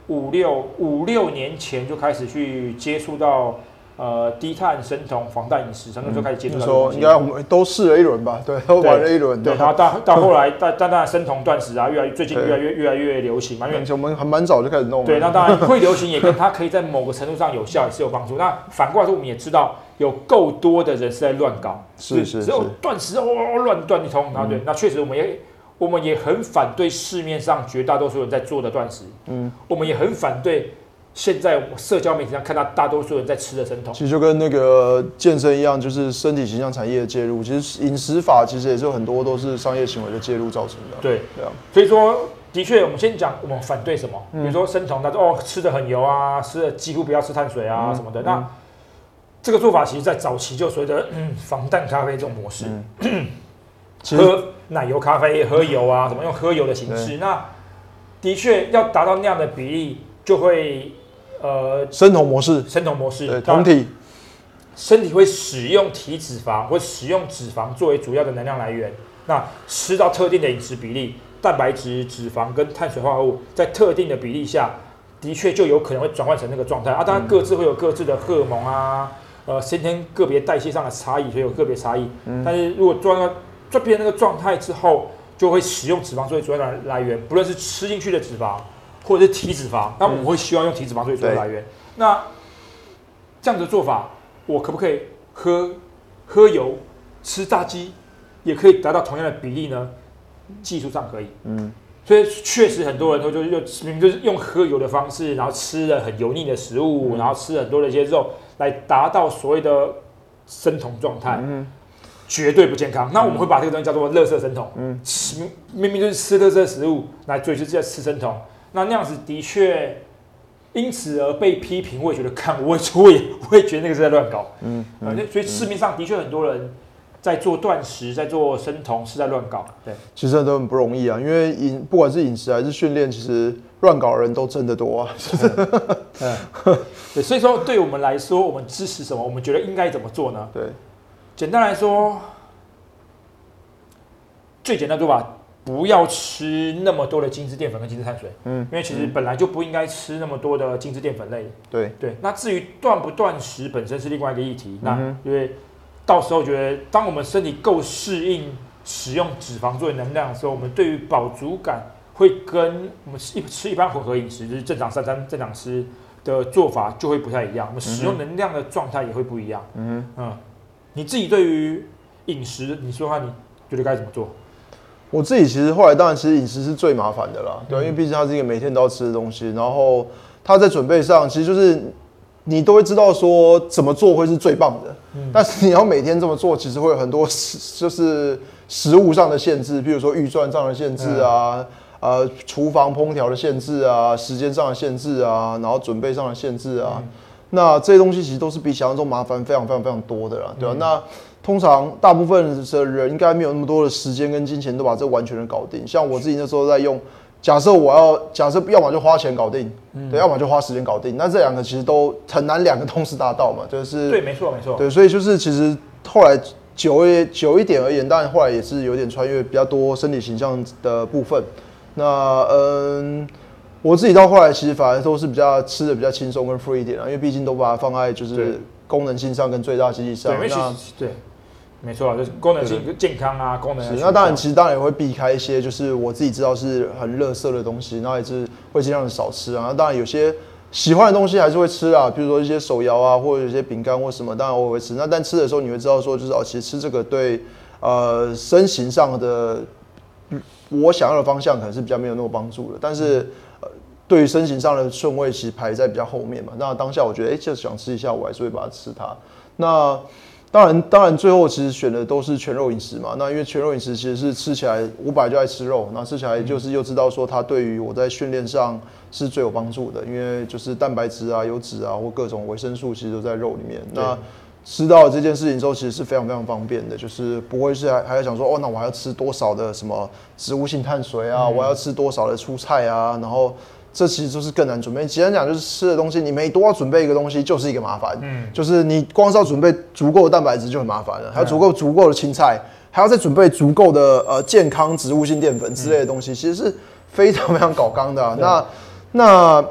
五六五六年前就开始去接触到。呃，低碳、生酮、防弹饮食，从那时候开始接触你到这个东西。说应该我们都试了一轮吧？对，都玩了一轮，对，然后到 到后来，但但当然生酮断食啊，越来最近越来越越来越流行嘛，因为我们还蛮早就开始弄了。对，那当然会流行，也跟它可以在某个程度上有效，也是有帮助。那反过来说，我们也知道有够多的人是在乱搞，是是只有是断食哦乱断一通，然后对，那确实我们也我们也很反对市面上绝大多数人在做的断食，嗯，我们也很反对现在我社交媒体上看到大多数人在吃的生酮。其实就跟那个健身一样，就是身体形象产业的介入。其实饮食法其实也是有很多都是商业行为的介入造成的。对，对啊，所以说，的确，我们先讲我们反对什么，嗯比如说生酮，他说哦吃的很油啊，吃的几乎不要吃碳水啊、嗯什么的。那这个做法其实在早期就随着嗯防弹咖啡这种模式，喝奶油咖啡、喝油啊，什么用喝油的形式。那的确要达到那样的比例，就会呃生酮模式，生酮模式，对，当然酮体，身体会使用体脂肪或使用脂肪作为主要的能量来源。那吃到特定的饮食比例，蛋白质、脂肪跟碳水化合物在特定的比例下，的确就有可能会转换成那个状态啊。当然，各自会有各自的荷尔蒙啊，呃，先天个别代谢上的差异，所以有个别差异。但是如果做到做变成那个状态之后，就会使用脂肪作为主要的来源，不论是吃进去的脂肪或者是体脂肪，那我会希望用体脂肪作为主要的来源。那这样的做法，我可不可以喝喝油、吃炸鸡，也可以达到同样的比例呢？技术上可以，嗯，所以确实很多人都就是用明明就是用喝油的方式，然后吃了很油腻的食物，然后吃很多的一些肉，来达到所谓的生酮状态，嗯。绝对不健康。那我们会把这个东西叫做垃圾生酮，嗯。吃明明就是吃垃圾食物，来追求这些吃生酮，那那样子的确。因此而被批评，我也觉得看，我也我也我也觉得那个是在乱搞。嗯啊，所以市面上的确很多人在做断食，在做生酮，是在乱搞。对，其实都很不容易啊，因为饮不管是饮食还是训练，其实乱搞的人都真的多啊。对，所以说对我们来说，我们支持什么？我们觉得应该怎么做呢？对，简单来说，最简单的做法，不要吃那么多的精致淀粉跟精致碳水，嗯，因为其实本来就不应该吃那么多的精致淀粉类。对。对，那至于断不断食本身是另外一个议题，那因为到时候觉得当我们身体够适应使用脂肪作为能量的时候，我们对于饱足感会跟我们吃一吃一般混合饮食，就是正常三餐正常吃的做法就会不太一样，我们使用能量的状态也会不一样。嗯。嗯，你自己对于饮食，你说话你觉得该怎么做？我自己其实后来当然，其实饮食是最麻烦的啦，对，因为毕竟它是一个每天都要吃的东西，然后它在准备上其实就是你都会知道说怎么做会是最棒的，但是你要每天这么做，其实会有很多就是食物上的限制，比如说预算上的限制啊，呃，厨房烹调的限制啊，时间上的限制啊，然后准备上的限制啊，那这些东西其实都是比想象中麻烦非常非常非常多的啦，对吧？那通常大部分的人应该没有那么多的时间跟金钱都把这完全的搞定。像我自己那时候在用，假设我要假设要么就花钱搞定，对，要么就花时间搞定。那这两个其实都很难两个同时达到嘛，就是对，没错没错，对，所以就是其实后来久一久一点而言，当然后来也是有点穿越比较多身体形象的部分。那嗯，我自己到后来其实反而都是比较吃的比较轻松跟 free 一点啊，因为毕竟都把它放在就是功能性上跟最大经济上，那对。没错，就是功能性健康啊，功能。那当然，其实当然也会避开一些，就是我自己知道是很垃圾的东西，然后也是会尽量的少吃啊。当然有些喜欢的东西还是会吃啊，比如说一些手摇啊，或者一些饼干或什么，当然我会吃。那但吃的时候你会知道说，就是哦，其实吃这个对呃身形上的我想要的方向可能是比较没有那么帮助的。但是呃，对于身形上的顺位其实排在比较后面嘛。那当下我觉得，哎，就想吃一下，我还是会把它吃它。那当然，当然，最后其实选的都是全肉饮食嘛。那因为全肉饮食其实是吃起来，我本来就爱吃肉，那吃起来就是又知道说它对于我在训练上是最有帮助的，因为就是蛋白质啊、油脂啊或各种维生素其实都在肉里面。那吃到这件事情之后，其实是非常非常方便的，就是不会是还还要想说哦，那我还要吃多少的什么植物性碳水啊，我要吃多少的蔬菜啊，然后。这其实就是更难准备。简单讲，就是吃的东西，你每多要准备一个东西，就是一个麻烦。嗯，就是你光是要准备足够的蛋白质就很麻烦了，还有足够足够的青菜，还要再准备足够的呃健康植物性淀粉之类的东西，其实是非常非常搞纲的。那那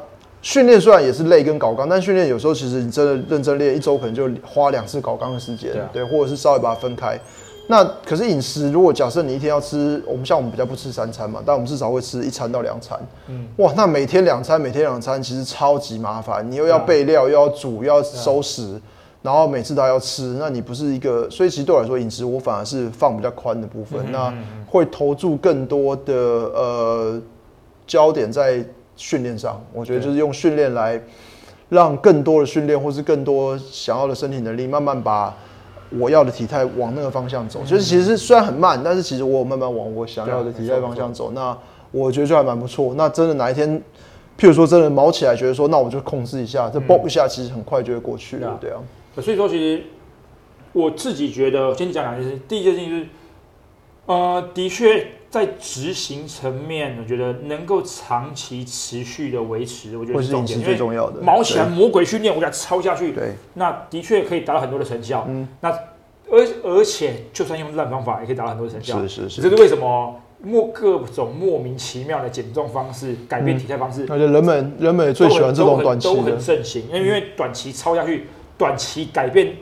训练虽然也是累跟搞纲，但训练有时候其实你真的认真练，一周可能就花两次搞纲的时间，对，或者是稍微把它分开。那可是饮食，如果假设你一天要吃，我们像我们比较不吃三餐嘛，但我们至少会吃一餐到两餐。嗯，哇，那每天两餐，每天两餐，其实超级麻烦。你又要备料，又要煮，又要收拾，然后每次都要吃，那你不是一个？所以其实对我来说，饮食我反而是放比较宽的部分，那会投注更多的呃焦点在训练上。我觉得就是用训练来让更多的训练，或是更多想要的身体能力，慢慢把。我要的体态往那个方向走，就是其实虽然很慢，但是其实我慢慢往我想要的体态方向走。那我觉得就还蛮不错。那真的哪一天，譬如说真的毛起来，觉得说那我就控制一下，这嘣一下，其实很快就会过去了。对啊。所以说，其实我自己觉得，先讲两件事。第一件事情是，呃，的确在执行层面，我觉得能够长期持续的维持，我觉得是饮食最重要的。毛起来魔鬼训练，我给它抄下去，对，那的确可以达到很多的成效。嗯，那而而且就算用烂方法，也可以达到很多的成效。是是是，这是为什么？莫各种莫名其妙的减重方式，改变体态方式，而且人们人们也最喜欢这种短期的，都很盛行，因为因为短期抄下去。短期改变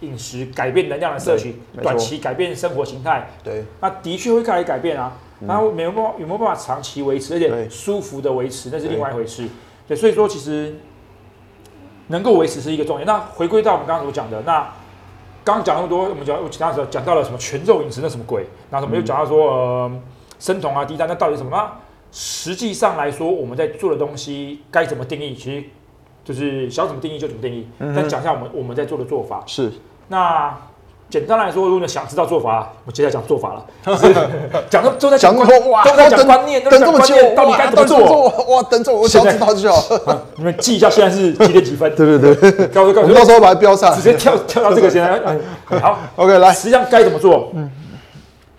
饮食，改变能量的摄取，短期改变生活形态，对，那的确会开始改变啊。然后没有办法有没有办法长期维持，而且舒服的维持，那是另外一回事。对，所以说其实能够维持是一个重点。那回归到我们刚刚所讲的，那刚刚讲那么多，我们讲其他时候讲到了什么全肉饮食，那什么鬼？那我们又讲到说呃生酮啊低碳，那到底什么？那实际上来说，我们在做的东西该怎么定义？其实。就是想怎么定义就怎么定义，但讲一下我们我们在做的做法是。那简单来说，如果你想知道做法，我接下来讲做法了。讲都都在讲哇，都在讲观念，等这么久，到底该怎么做？哇，等这我想知道就好。你们记一下，现在是几点几分？对对对，告诉告诉，到时候把它标上，直接跳跳到这个现在。好，OK，来，实际上该怎么做？嗯，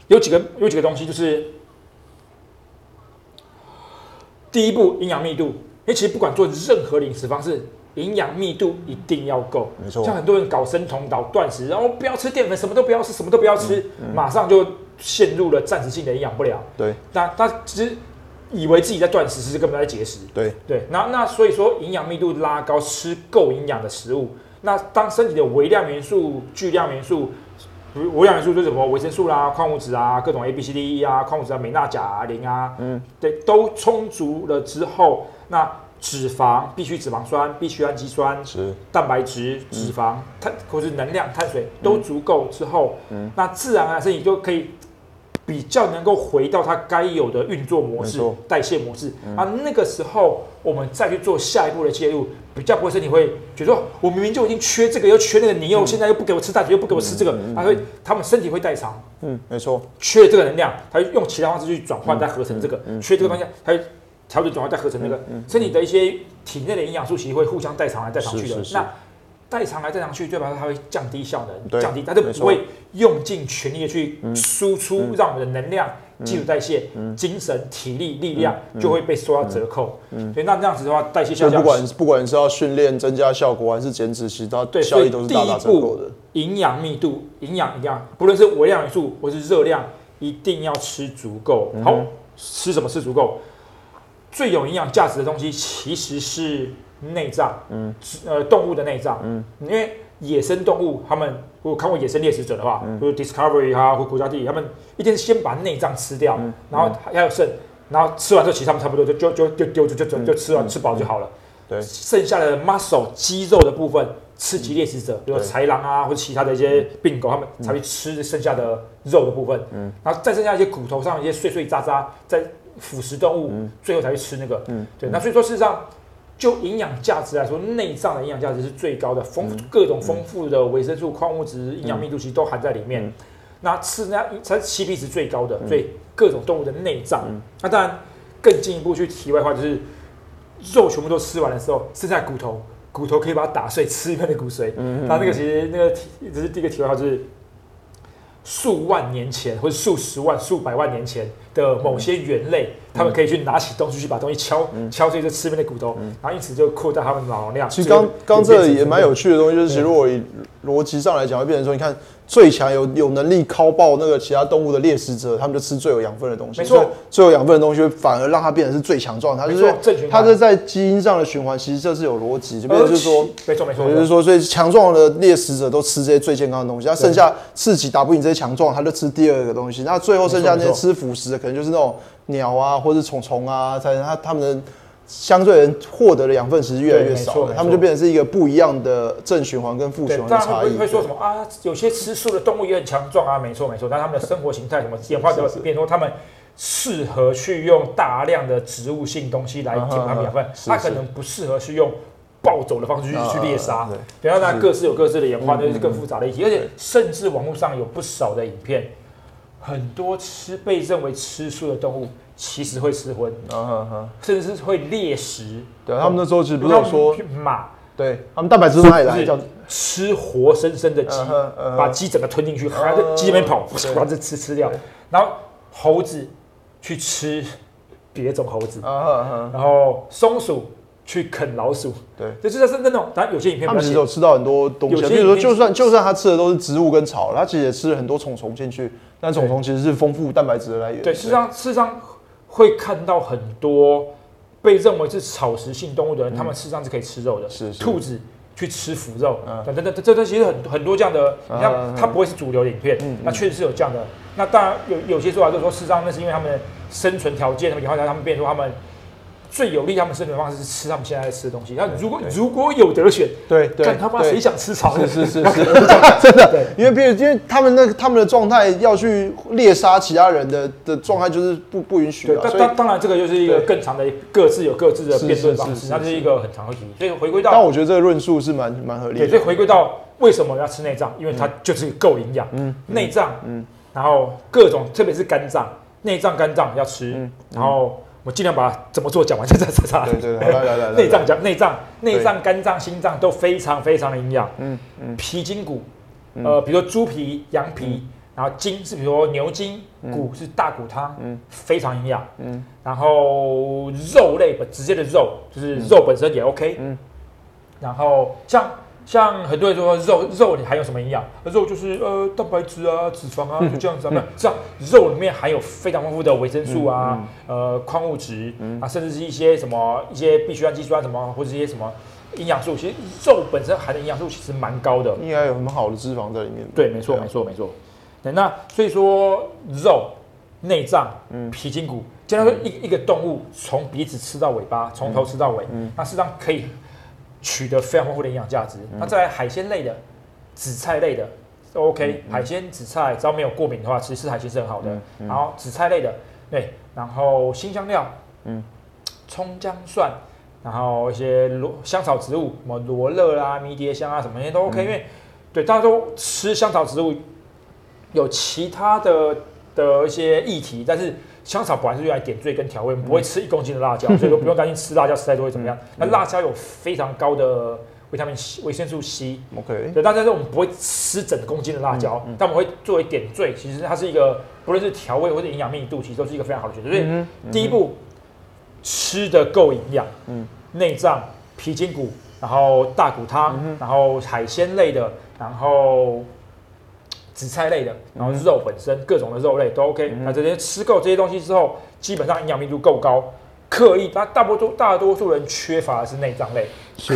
有几个有几个东西，就是第一步，营养密度。因为其实不管做任何饮食方式，营养密度一定要够。没错，像很多人搞生酮、搞断食，然后不要吃淀粉，什么都不要吃，什么都不要吃，马上就陷入了暂时性的营养不良。对那他其实以为自己在断食，其实根本在节食。对对，那那所以说营养密度拉高，吃够营养的食物，那当身体的微量元素、巨量元素，比如微量元素就是什么维生素啦、矿物质啊、各种 A、B、C、D、E 啊、矿物质啊、镁、钠、钾啊、磷啊，嗯，对，都充足了之后，那脂肪必须脂肪酸、必需氨基酸、是。蛋白质、脂肪、碳或是能量、碳水都足够之后，嗯。那自然而然身体就可以比较能够回到它该有的运作模式、代谢模式、啊。那个时候我们再去做下一步的介入，比较不会身体会觉得说，我明明就已经缺这个又缺那个，你又现在又不给我吃碳水，又不给我吃这个，它会他们身体会代偿。嗯，没错，缺这个能量，它用其他方式去转换再合成这个，缺这个东西，它会调整转化再合成那个，身体的一些体内的营养素其实会互相代偿来代偿去的。那代偿来代偿去，对吧？它会降低效能，降低，它就不会用尽全力的去输出，让我们的能量、基础代谢、精神、体力、力量就会被受到折扣。所以那这样子的话，代谢下降不，管不管是要训练增加效果还是减脂，其实它对，效益都是大打折扣步的。营养密度、营养一样，不论是微量元素或是热量，一定要吃足够。嗯好，吃什么吃足够？最有营养价值的东西其实是内脏，嗯，呃，动物的内脏，嗯，因为野生动物，他们如果看过《野生猎食者》的话，嗯。就是 Discovery 啊或国家地理，他们一定是先把内脏吃掉，嗯。然后还有剩，然后吃完之后，其实他们差不多就就就就丢就就就就吃完吃饱就好了。嗯。对。剩下的 muscle 肌肉的部分，刺激猎食者，比如豺狼啊，或者其他的一些病狗，他们才会吃剩下的肉的部分。嗯，然后再剩下一些骨头上一些碎碎渣渣，在腐食动物，最后才去吃那个。嗯，对。那所以说，事实上，就营养价值来说，内脏的营养价值是最高的，丰各种丰富的维生素、矿物质、营养密度其实都含在里面。那吃那才是 CP 值最高的，所以各种动物的内脏。那当然，更进一步去题外话，就是肉全部都吃完的时候，剩下骨头，骨头可以把它打碎，吃里面的骨髓。嗯它那个其实那个题，这是第一个题外话，就是数万年前或者数十万、数百万年前的某些猿类，他们可以去拿起东西去把东西敲、敲碎，这吃面的骨头，然后因此就扩大他们的脑容量。其实刚刚这也蛮有趣。趣的东西，就是其实如果以逻辑上来讲，会变成说，你看最强有有能力敲爆那个其他动物的猎食者，他们就吃最有养分的东西，没错。最有养分的东西，反而让它变成是最强壮，它就没是它是在基因上的循环，其实这是有逻辑，就变成就是说。没错没错，也就是说，所以强壮的猎食者都吃这些最健康的东西，那剩下自己打不赢这些强壮，他就吃第二个东西。那最后剩下那些吃腐食的，可能就是那种鸟啊，或者是虫虫啊，才能他他们的相对人获得的养分其实越来越少他们就变成是一个不一样的正循环跟负循，环的差异。然会会说什么啊？有些吃素的动物也很强壮啊，没错没错，但他们的生活形态什么演化就变成说他们适合去用大量的植物性东西来提供他们养分嗯嗯，是它可能不适合去用暴走的方式去嗯去猎杀嗯。对，然后那各自有各自的演化，那就是更复杂的议题，而且甚至网络上有不少的影片，很多吃被认为吃素的动物其实会吃荤，嗯哼哼，甚至是会猎食。对他们那时候其实不是有说，马对。他们蛋白质从哪里叫吃活生生的鸡把鸡整个吞进去，还在嗯鸡里面跑，对。把这吃吃掉。对。然后猴子去吃别种猴子，啊哈哈，然后松鼠去啃老鼠，对。这就是那种，当然有些影片他们其实有吃到很多东西比如说，就算就算他吃的都是植物跟草，他其实也吃了很多虫虫进去，但虫虫其实是丰富蛋白质的来源。对，事实上事实上会看到很多被认为是草食性动物的人，他们事实上是可以吃肉的，嗯是是兔子。去吃腐肉，嗯等等等，这这其实很很多这样的，你看它不会是主流影片那确实是有这样的。那当然有有些说法就是说，事实上那是因为他们的生存条件，他们演化条件，他们变成说他们最有利他们生存的方式是吃他们现在在吃的东西。那如果如果有得选，对对，看他妈对谁想吃草？是是是是，真 真的，因为别因为他们那他们的状态要去猎杀其他人的的状态就是不不允许对，的，所以当当然这个就是一个更长的各自有各自的是辩论方式，那是一个很长的题。所以回归但到我觉得这个论述是蛮蛮合理对，的。所以回归到为什么要吃内脏，因为它就是够营养。嗯内脏，嗯然后各种特别是肝脏，内脏肝脏要吃嗯，然后我尽量把怎么做讲完再再再再来。对对对，来来来来，内脏讲内脏，内脏、肝脏、心脏都非常非常的营养。嗯嗯。皮筋骨，呃，比如说猪皮、羊皮，然后筋是比如说牛筋，骨是大骨汤，嗯。非常营养。嗯。然后肉类本直接的肉就是肉本身也 OK。嗯。然后像像很多人说肉肉里含有什么营养？肉就是呃蛋白质啊、脂肪啊，就这样子啊。没有，这样肉里面含有非常丰富的维生素啊、呃矿物质啊，甚至是一些什么一些必需氨基酸什么，或者一些什么营养素。其实肉本身含的营养素其实蛮高的。应该有很好的脂肪在里面。对，没错，没错，没错。对，那所以说肉、内脏、皮筋骨，简单说一一个动物从鼻子吃到尾巴，从头吃到尾，那事实上可以取得非常丰富的营养价值。那再来海鲜类的、紫菜类的都 OK，海鲜、紫菜只要没有过敏的话，其实吃海鲜是很好的。然后紫菜类的，对，然后新香料，嗯，葱姜蒜，然后一些罗香草植物，什么罗勒啦、迷迭香啊，什么那些都 OK，因为对大家都吃香草植物。有其他的的一些议题，但是香草本来是用来点缀跟调味，不会吃一公斤的辣椒，所以说不用担心吃辣椒吃太多会怎么样。那辣椒有非常高的维他命 C、维生素 C。OK，对，但是我们不会吃整公斤的辣椒，但我们会作为点缀，其实它是一个不论是调味或者营养密度，其实都是一个非常好的选择。所以第一步，吃的够营养，嗯，内脏、皮筋骨，然后大骨汤，然后海鲜类的，然后。紫菜类的，然后肉本身各种的肉类都 OK。那这些吃够这些东西之后，基本上营养密度够高。刻意，那大多数大多数人缺乏的是内脏类，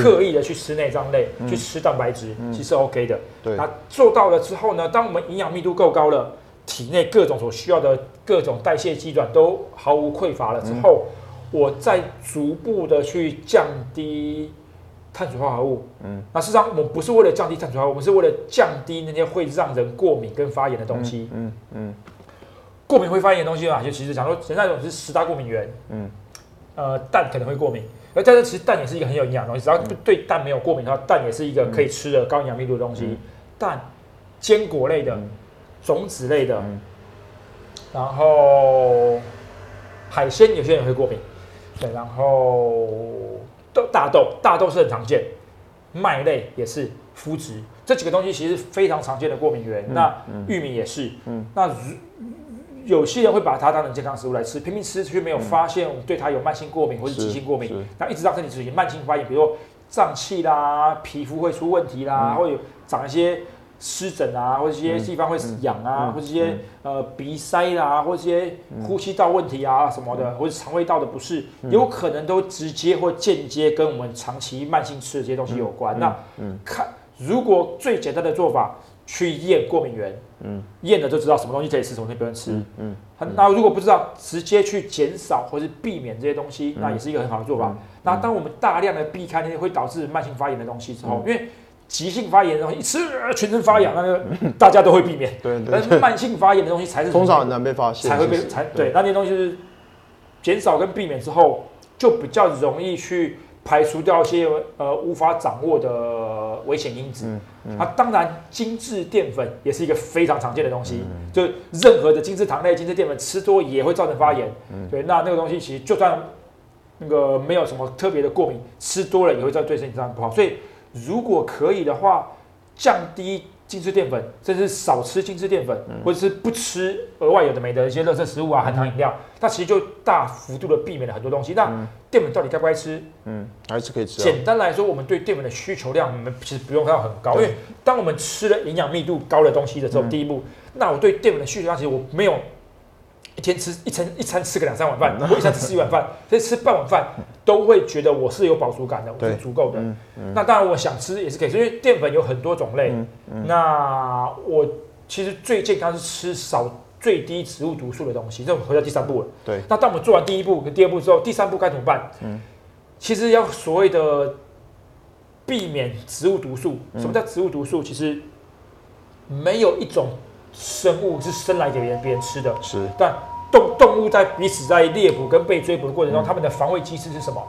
刻意的去吃内脏类，去吃蛋白质，其实 OK 的。对，那做到了之后呢，当我们营养密度够高了，体内各种所需要的各种代谢机转都毫无匮乏了之后，我再逐步的去降低。碳水化合物，嗯，那事实上我们不是为了降低碳水化合物，我们是为了降低那些会让人过敏跟发炎的东西，嗯嗯，过敏会发炎的东西啊，就其实讲说，现在一种是十大过敏源，嗯，呃，蛋可能会过敏，而但是其实蛋也是一个很有营养的东西，只要对蛋没有过敏的话，蛋也是一个可以吃的高营养密度的东西，蛋、坚果类的、种子类的，然后海鲜有些人会过敏，对，然后。豆大豆，大豆是很常见，麦类也是，麸质这几个东西其实非常常见的过敏源。那玉米也是，嗯，那有些人会把它当成健康食物来吃，拼命吃却没有发现对它有慢性过敏或是急性过敏，那一直让身体出现慢性发炎，比如说胀气啦，皮肤会出问题啦，会有长一些。湿疹啊，或者一些地方会痒啊，或者一些呃鼻塞啦，或者一些呼吸道问题啊什么的，或者肠胃道的不适，有可能都直接或间接跟我们长期慢性吃的这些东西有关。那看如果最简单的做法，去验过敏源，嗯，验了就知道什么东西可以吃，什么东西不能吃，嗯，那如果不知道，直接去减少或是避免这些东西，那也是一个很好的做法。那当我们大量的避开那些会导致慢性发炎的东西之后，因为急性发炎的东西一吃全身发痒，那个大家都会避免。对对。但是慢性发炎的东西才是通常很难被发现，才会被才对那些东西是减少跟避免之后，就比较容易去排除掉一些呃无法掌握的危险因子。嗯嗯。啊，当然精致淀粉也是一个非常常见的东西，就任何的精致糖类、精致淀粉吃多也会造成发炎。嗯。对，那那个东西其实就算那个没有什么特别的过敏，吃多了也会在对身体上不好，所以。如果可以的话，降低精致淀粉，甚至少吃精致淀粉，或者是不吃额外有的没的一些垃圾食物啊、含糖饮料，那其实就大幅度的避免了很多东西。那淀粉到底该不该吃？嗯，还是可以吃。简单来说，我们对淀粉的需求量，我们其实不用到很高，因为当我们吃了营养密度高的东西的时候，第一步，那我对淀粉的需求量其实我没有。一天吃一餐一餐吃个两三碗饭，我一餐吃一碗饭，所以吃半碗饭都会觉得我是有饱足感的，我是足够的。那当然我想吃也是可以，因为淀粉有很多种类。那我其实最健康是吃少最低植物毒素的东西。这回到第三步了。对。那当我们做完第一步跟第二步之后，第三步该怎么办？嗯。其实要所谓的避免植物毒素。什么叫植物毒素？其实没有一种。生物是生来给别人别人吃的，是。但动动物在彼此在猎捕跟被追捕的过程中，他们的防卫机制是什么？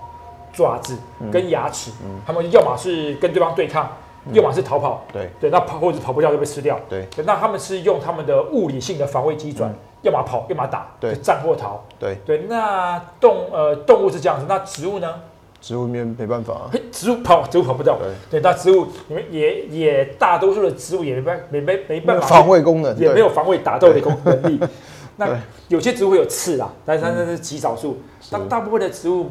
爪子跟牙齿。嗯。他们要么是跟对方对抗，要么是逃跑。对。对，那跑或者跑不掉就被吃掉。对。那他们是用他们的物理性的防卫机转，要么跑，要么打。对。战或逃。对。对，那动呃动物是这样子，那植物呢？植物面没办法，植物跑，植物跑不掉。对，那植物你们也也大多数的植物也没办没没没办法防卫功能，也没有防卫打斗的功能力。那有些植物会有刺啦，但是那是极少数。那大部分的植物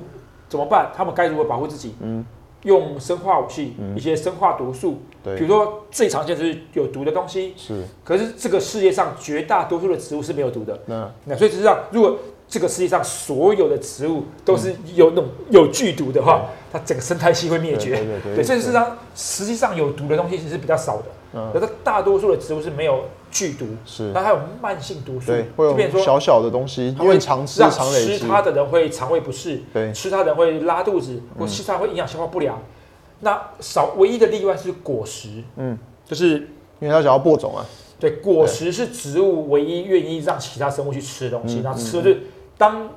怎么办？他们该如何保护自己？嗯，用生化武器、一些生化毒素，比如，说最常见就是有毒的东西，是，可是这个世界上绝大多数的植物是没有毒的。那。那所以实际上，如果这个世界上所有的植物都是有那种有剧毒的话，它整个生态系会灭绝。对事实上，实际上有毒的东西其实比较少的，嗯。可是大多数的植物是没有剧毒，是。那，还有慢性毒素，对，会就变成说有小小的东西，因为常吃常吃它的人会肠胃不适，对，吃它的人会拉肚子，或吃它会营养消化不良。那少唯一的例外是果实，嗯，就是因为它想要播种啊，对果实是植物唯一愿意让其他生物去吃的东西，嗯然后吃的就是当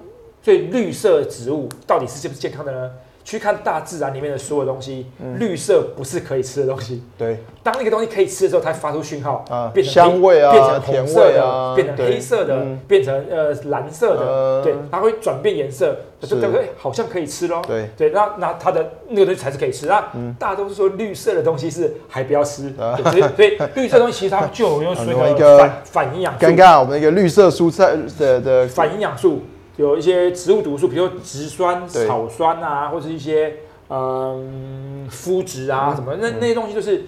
最绿色植物到底是健不健康的呢？去看大自然里面的所有东西，嗯。绿色不是可以吃的东西。对，当那个东西可以吃的时候，它发出讯号，啊，变成香味啊，变成红色的，啊，变成黑色的，嗯。变成呃蓝色的，呃对，它会转变颜色，是。就对不对？好像可以吃喽。对，对，那那它的那个东西才是可以吃。那嗯。大多数说绿色的东西是还不要吃，啊。对所以所以绿色东西其实它就有用所很容易一谓的个反反营养素。尴，尬，我们一个绿色蔬菜的的。反营养素有一些植物毒素，比如说植酸、草酸啊，或者是一些嗯麸质啊什么，那那些东西就是。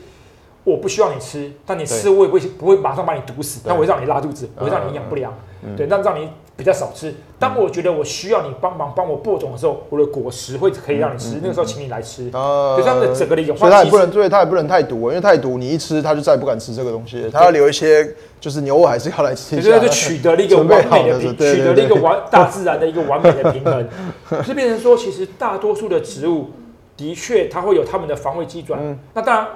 我不需要你吃，但你吃我也不会不会马上把你毒死，但我会让你拉肚子，我会让你营养不良，嗯。对，那让你比较少吃。当我觉得我需要你帮忙帮我播种的时候，我的果实会可以让你吃，那个时候请你来吃。呃所以他们的整个的演所以它也不能，对，它也不能太毒，因为太毒，你一吃它就再也不敢吃这个东西了，它要留一些，就是牛尾还是要来吃一下也就是它就取得了一个完美好的取得了一个完大自然的一个完美的平衡，就变成说，其实大多数的植物的确它会有它们的防卫机转。嗯那当然，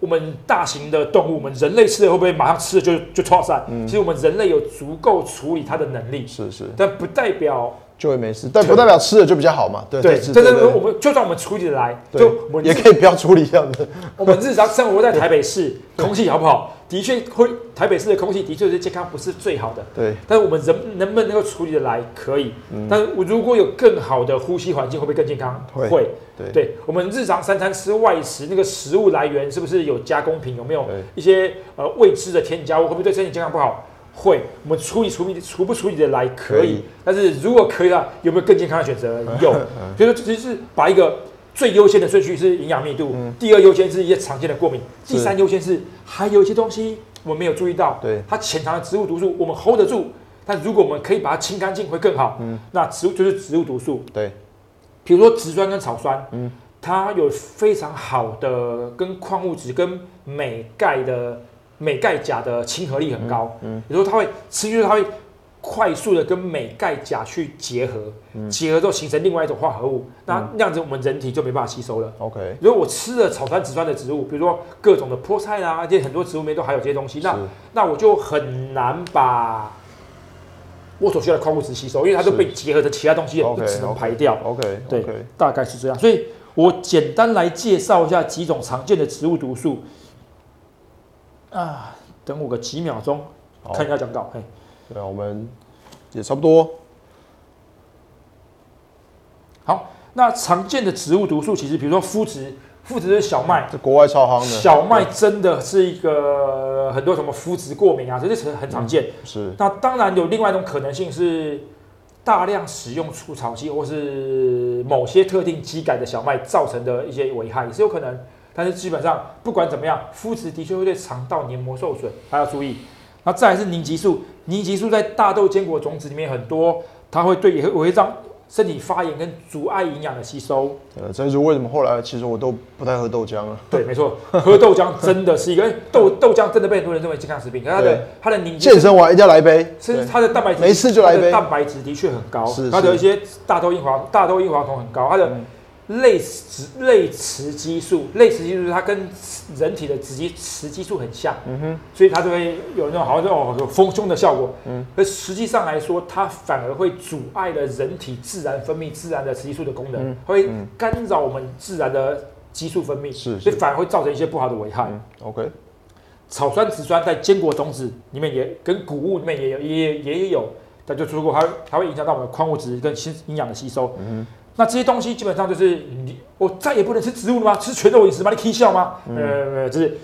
我们大型的动物，我们人类吃了会不会马上吃了就就扩散？嗯。其实我们人类有足够处理它的能力，是是，但不代表就会没事，但不代表吃了就比较好嘛，对对，是真的对对。我们就算我们处理得来，就我们也可以不要处理这样子，我们日常生活在台北市，空气好不好？的确会，台北市的空气的确是健康不是最好的。对，但是我们人能不能够处理的来？可以。嗯但是我如果有更好的呼吸环境，会不会更健康？会会。对对，我们日常三餐吃外食，那个食物来源是不是有加工品？有没有一些呃未知的添加物？会不会对身体健康不好？会。我们处理处理处不处理的来可以可以，但是如果可以的话，有没有更健康的选择？有。所以说，其实是把一个最优先的顺序是营养密度，第二优先是一些常见的过敏，第三优先是还有一些东西我们没有注意到，对。它潜藏的植物毒素我们 hold 得住，但如果我们可以把它清干净会更好。嗯。那植物就是植物毒素，对，比如说植酸跟草酸，嗯。它有非常好的跟矿物质跟镁钙的镁钙钾的亲和力很高，嗯有时候它会吃进去，它会快速的跟镁钙钾去结合，嗯结合之后形成另外一种化合物，那那样子我们人体就没办法吸收了。，OK，如果我吃了草酸、植酸的植物，比如说各种的菠菜啦，这些很多植物里面都含有这些东西，那那我就很难把我所需要的矿物质吸收，因为它都被结合的其他东西就只能排掉。OK 对大概是这样。所以我简单来介绍一下几种常见的植物毒素。啊，等我个几秒钟，看一下讲稿。嘿，对啊，我们也差不多，好，那常见的植物毒素，其实比如说麸质，麸质是小麦，这国外超夯的，小麦真的是一个很多什么麸质过敏啊，这是很常见。是那当然有另外一种可能性是大量使用除草剂或是某些特定机改的小麦造成的一些危害，也是有可能。但是基本上不管怎么样，麸质的确会对肠道黏膜受损，还要注意。那再来是凝集素，凝集素在大豆坚果种子里面很多，它会对也会会让身体发炎跟阻碍营养的吸收。呃，这就是为什么后来其实我都不太喝豆浆了。对，没错，喝豆浆真的是一个哎豆豆浆真的被很多人认为健康食品，可是它的它的凝集健身完一定要来一杯，对。甚至它的蛋白质没事就来一杯。蛋白质的确很高，是它的一些大豆异黄大豆异黄酮很高，它的嗯类雌类雌激素，类雌激素它跟人体的雌激雌激素很像，嗯哼，所以它就会有那种好像那种有丰胸的效果。嗯，而实际上来说，它反而会阻碍了人体自然分泌自然的雌激素的功能，嗯会嗯干扰我们自然的激素分泌，是是所以反而会造成一些不好的危害。嗯，OK，草酸、植酸在坚果种子里面也跟谷物里面也有也也有，它就如果它会它会影响到我们的矿物质跟吸营养的吸收。嗯那这些东西基本上就是你我再也不能吃植物了吗？吃全肉饮食吗？你可以笑吗？嗯呃，就是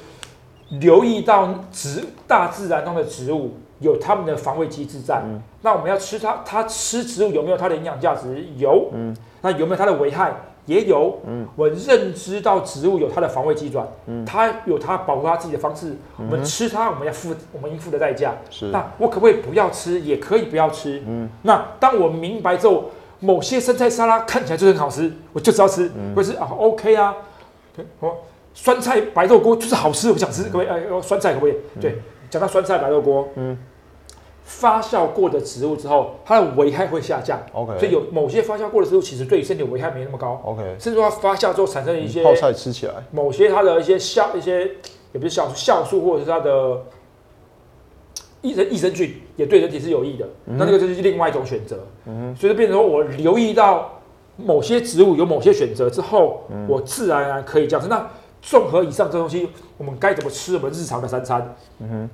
留意到植大自然中的植物有它们的防卫机制在。嗯那我们要吃它，它吃植物有没有它的营养价值？有。嗯那有没有它的危害？也有。嗯，我认知到植物有它的防卫机转，嗯，它有它保护它自己的方式。我们吃它，我们要付我们应付的代价。是那我可不可以不要吃？也可以不要吃。嗯，那当我明白之后，某些生菜沙拉看起来就很好吃，我就知道吃，或者是啊 OK 啊，对，我酸菜白肉锅就是好吃，我想吃，可不可以？哎，哦酸菜可不可以？对，讲到酸菜白肉锅，嗯，发酵过的植物之后，它的危害会下降。OK 所以有某些发酵过的植物，其实对身体的危害没那么高。OK，甚至说它发酵之后产生的一些泡菜吃起来，某些它的一些酵一些也不是酵素酵素或者是它的益生益生菌也对人体是有益的，那那个就是另外一种选择。嗯所以就变成说我留意到某些植物有某些选择之后，我自然而然可以这样吃。那综合以上这东西，我们该怎么吃我们日常的三餐？嗯哼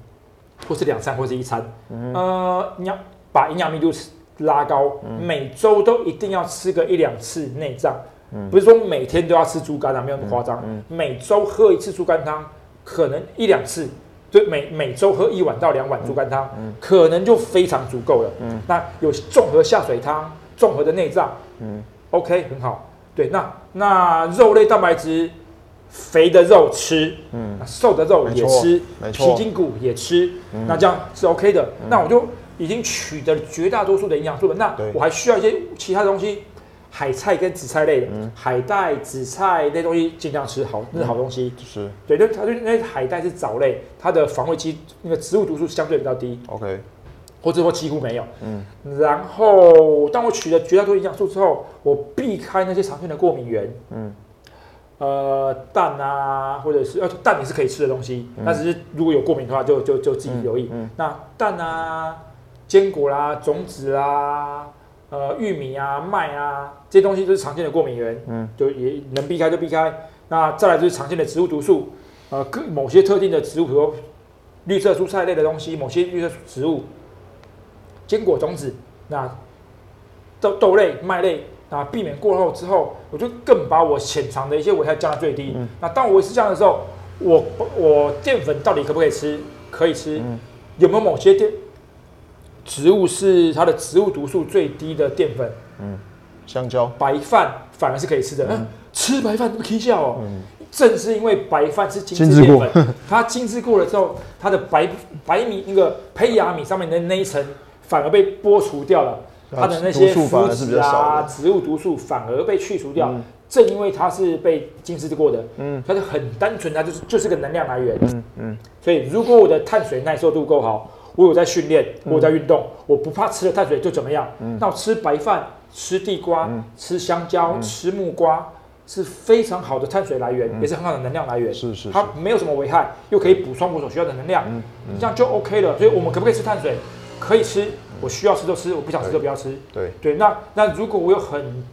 或是两餐，或是一餐。呃，你要把营养密度拉高，每周都一定要吃个一两次内脏。不是说每天都要吃猪肝啊，没有那么夸张。每周喝一次猪肝汤，可能一两次，对，每每周喝一碗到两碗猪肝汤，可能就非常足够了。那有综合下水汤，综合的内脏，OK，很好。对，那那肉类蛋白质，肥的肉吃，嗯，瘦的肉也吃，皮筋骨也吃，那这样是 OK 的。那我就已经取得绝大多数的营养素了。那我还需要一些其他的东西，海菜跟紫菜类的，海带、紫菜那些东西尽量吃好，那是好东西。是对，就它就那海带是藻类，它的防卫机那个植物毒素相对比较低，OK，或者说几乎没有。嗯，然后当我取了绝大多数营养素之后，我避开那些常见的过敏源。嗯，呃，蛋啊，或者是呃蛋也是可以吃的东西，但只是如果有过敏的话就，就就自己留意。嗯那蛋啊、坚果啦、种子啦、呃玉米啊、麦啊这些东西都是常见的过敏源。嗯，就也能避开就避开。那再来就是常见的植物毒素，呃，各某些特定的植物，比如说绿色蔬菜类的东西，某些绿色植物。坚果种子，那豆豆类、麦类，那避免过后之后，我就更把我潜藏的一些危害降到最低。那当我维持这样的时候，我我淀粉到底可不可以吃？可以吃。有没有某些淀植物是它的植物毒素最低的淀粉？香蕉，白饭反而是可以吃的。嗯，吃白饭这么 K 笑哦。正是因为白饭是精致淀粉，它精致过了之后，它的白白米那个胚芽米上面的那一层反而被剥除掉了，它的那些麸质啊、植物毒素反而被去除掉。正因为它是被精致过的，嗯，它就很单纯，它就是就是个能量来源，嗯嗯。所以如果我的碳水耐受度够好，我有在训练，我有在运动，我不怕吃了碳水就怎么样，那我吃白饭、吃地瓜、吃香蕉、吃木瓜。是非常好的碳水来源，也是很好的能量来源。是是是它没有什么危害，又可以补充我所需要的能量，这样就 OK 了。所以，我们可不可以吃碳水？可以吃，我需要吃就吃，我不想吃就不要吃。对，对，那那如果我有很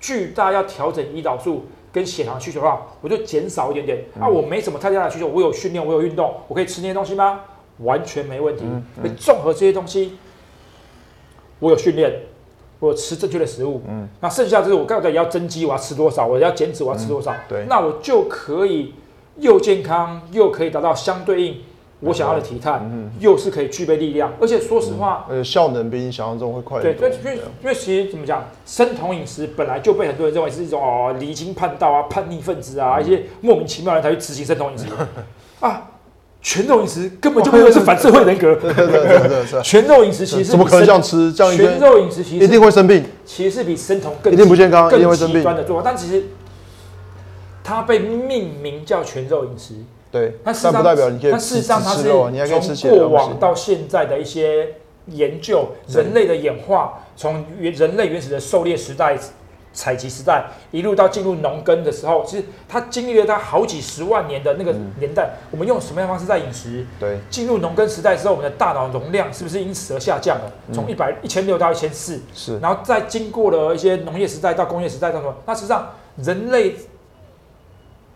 巨大要调整胰岛素跟血糖需求的话，我就减少一点点。啊，我没什么太大的需求，我有训练，我有运动，我可以吃那些东西吗？完全没问题。所以综合这些东西，我有训练，我吃正确的食物，嗯，那剩下就是我刚才也要增肌，我要吃多少，我要减脂，我要吃多少，对。那我就可以又健康，又可以达到相对应我想要的体态，又是可以具备力量，而且说实话，呃，效能比你想象中会快对，很多。因为因为因为其实怎么讲，生酮饮食本来就被很多人认为是一种哦离经叛道啊、叛逆分子啊，一些莫名其妙的人才去执行生酮饮食。啊。全肉饮食根本就不会是反社会人格。对对对对对，全肉饮食其实怎么可能这样吃？这样一全天肉饮食其实一定会生病。其实是比生酮更一定不健康更一定会生病极端的做法。但其实它被命名叫全肉饮食，对，但事实不代表你可以但事实上它是从过往。到现在的一些研究，人类的演化，从原人类原始的狩猎时代。采集时代一路到进入农耕的时候，其实它经历了它好几十万年的那个嗯年代。我们用什么样的方式在饮食？对，进入农耕时代之后，我们的大脑容量是不是因此而下降了？从一百一千六到一千四，是然后再经过了一些农业时代到工业时代到什么？那实际上人类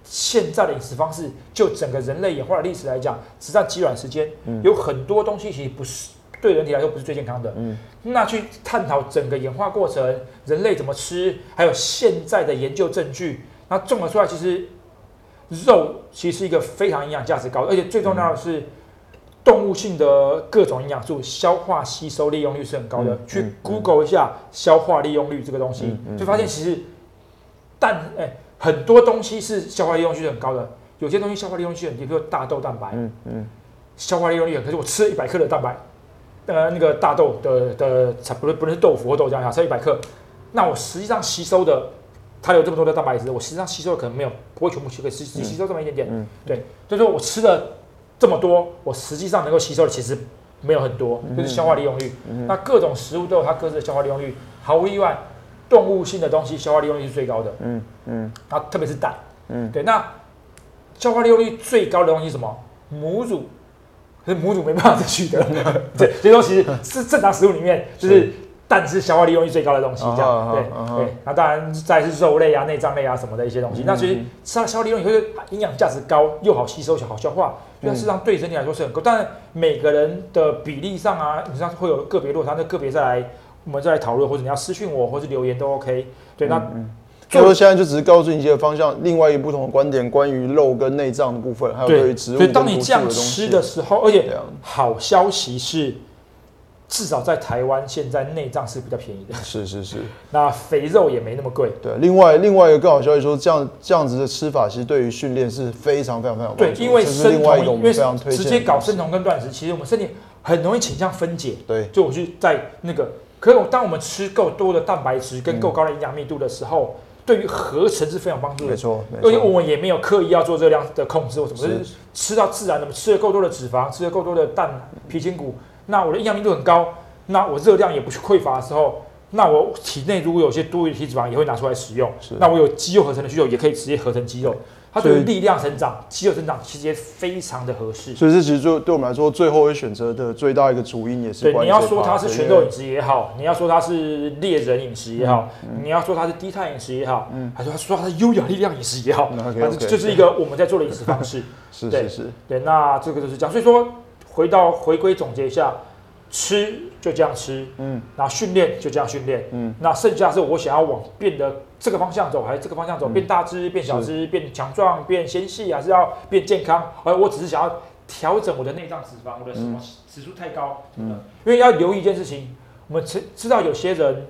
现在的饮食方式，就整个人类演化的历史来讲，实际上极短时间，有很多东西其实不是对人体来说不是最健康的。嗯那去探讨整个演化过程，人类怎么吃，还有现在的研究证据，那综合出来，其实肉其实是一个非常营养价值高的，而且最重要的是。动物性的各种营养素消化吸收利用率是很高的，去 Google 一下消化利用率这个东西，就发现其实蛋，哎、很多东西是消化利用率很高的，有些东西消化利用率很低，比如大豆蛋白，嗯嗯，消化利用率很，可是我吃了一百克的蛋白，呃，那个大豆的的才，不是不论是豆腐或豆浆，吃一百克，那我实际上吸收的，它有这么多的蛋白质，我实际上吸收的可能没有，不会全部吸，可以吸吸吸收这么一点点，嗯。对，所以说我吃了这么多，我实际上能够吸收的其实没有很多，就是消化利用率。那各种食物都有它各自的消化利用率，毫无意外，动物性的东西消化利用率是最高的，嗯嗯。然后特别是蛋，嗯。对，那消化利用率最高的东西是什么？母乳，可是母乳没办法再取得，对，所以说其实是正常食物里面就是。蛋是消化利用率最高的东西，这样对对。那当然再是肉类啊、内脏类啊什么的一些东西。那所以吃它消化利用率会营养价值高，又好吸收、好消化，所以它事实上对身体来说是很够。当然每个人的比例上啊，你上会有个别落差，那个别再来我们再来讨论，或者你要私讯我，或是留言都 OK。对，那所以说现在就只是告诉你一些方向，另外一个不同的观点，关于肉跟内脏的部分，还有对于对，植物所以当你这样吃的时候，而且好消息是，至少在台湾现在内脏是比较便宜的，是是是，那肥肉也没那么贵。对。另外另外一个更好消息说，这样这样子的吃法，其实对于训练是非常非常非常对，因为生酮另外一个我，因为们非常推荐直接搞生酮跟断食，其实我们身体很容易倾向分解。对就我去在那个，可是我当我们吃够多的蛋白质跟够高的营养密度的时候，对于合成是非常帮助的。没错而且我，们也没有刻意要做热量的控制或什么，是。是吃到自然的，吃了够多的脂肪，吃了够多的蛋、皮筋骨，那我的营养密度很高，那我热量也不去匮乏的时候，那我体内如果有些多余的体脂肪也会拿出来使用，那我有肌肉合成的需求也可以直接合成肌肉，它对于力量成长、肌肉成长其实也非常的合适。所以这其实就对我们来说，最后会选择的最大一个主因也是对，你要说它是全肉饮食也好，你要说它是猎人饮食也好，你要说它是低碳饮食也好，还是说它是优雅力量饮食也好，嗯，OK，OK 反正就是一个我们在做的饮食方式。对。是是是，对，那这个就是这样。所以说，回到回归总结一下，吃就这样吃，嗯，然后训练就这样训练，嗯，那剩下是我想要往变得这个方向走，还是这个方向走，变大只、变小只、变强壮、变纤细，还是要变健康？而我只是想要调整我的内脏脂肪，我的什么指数太高，嗯，因为要留意一件事情，我们知知道有些人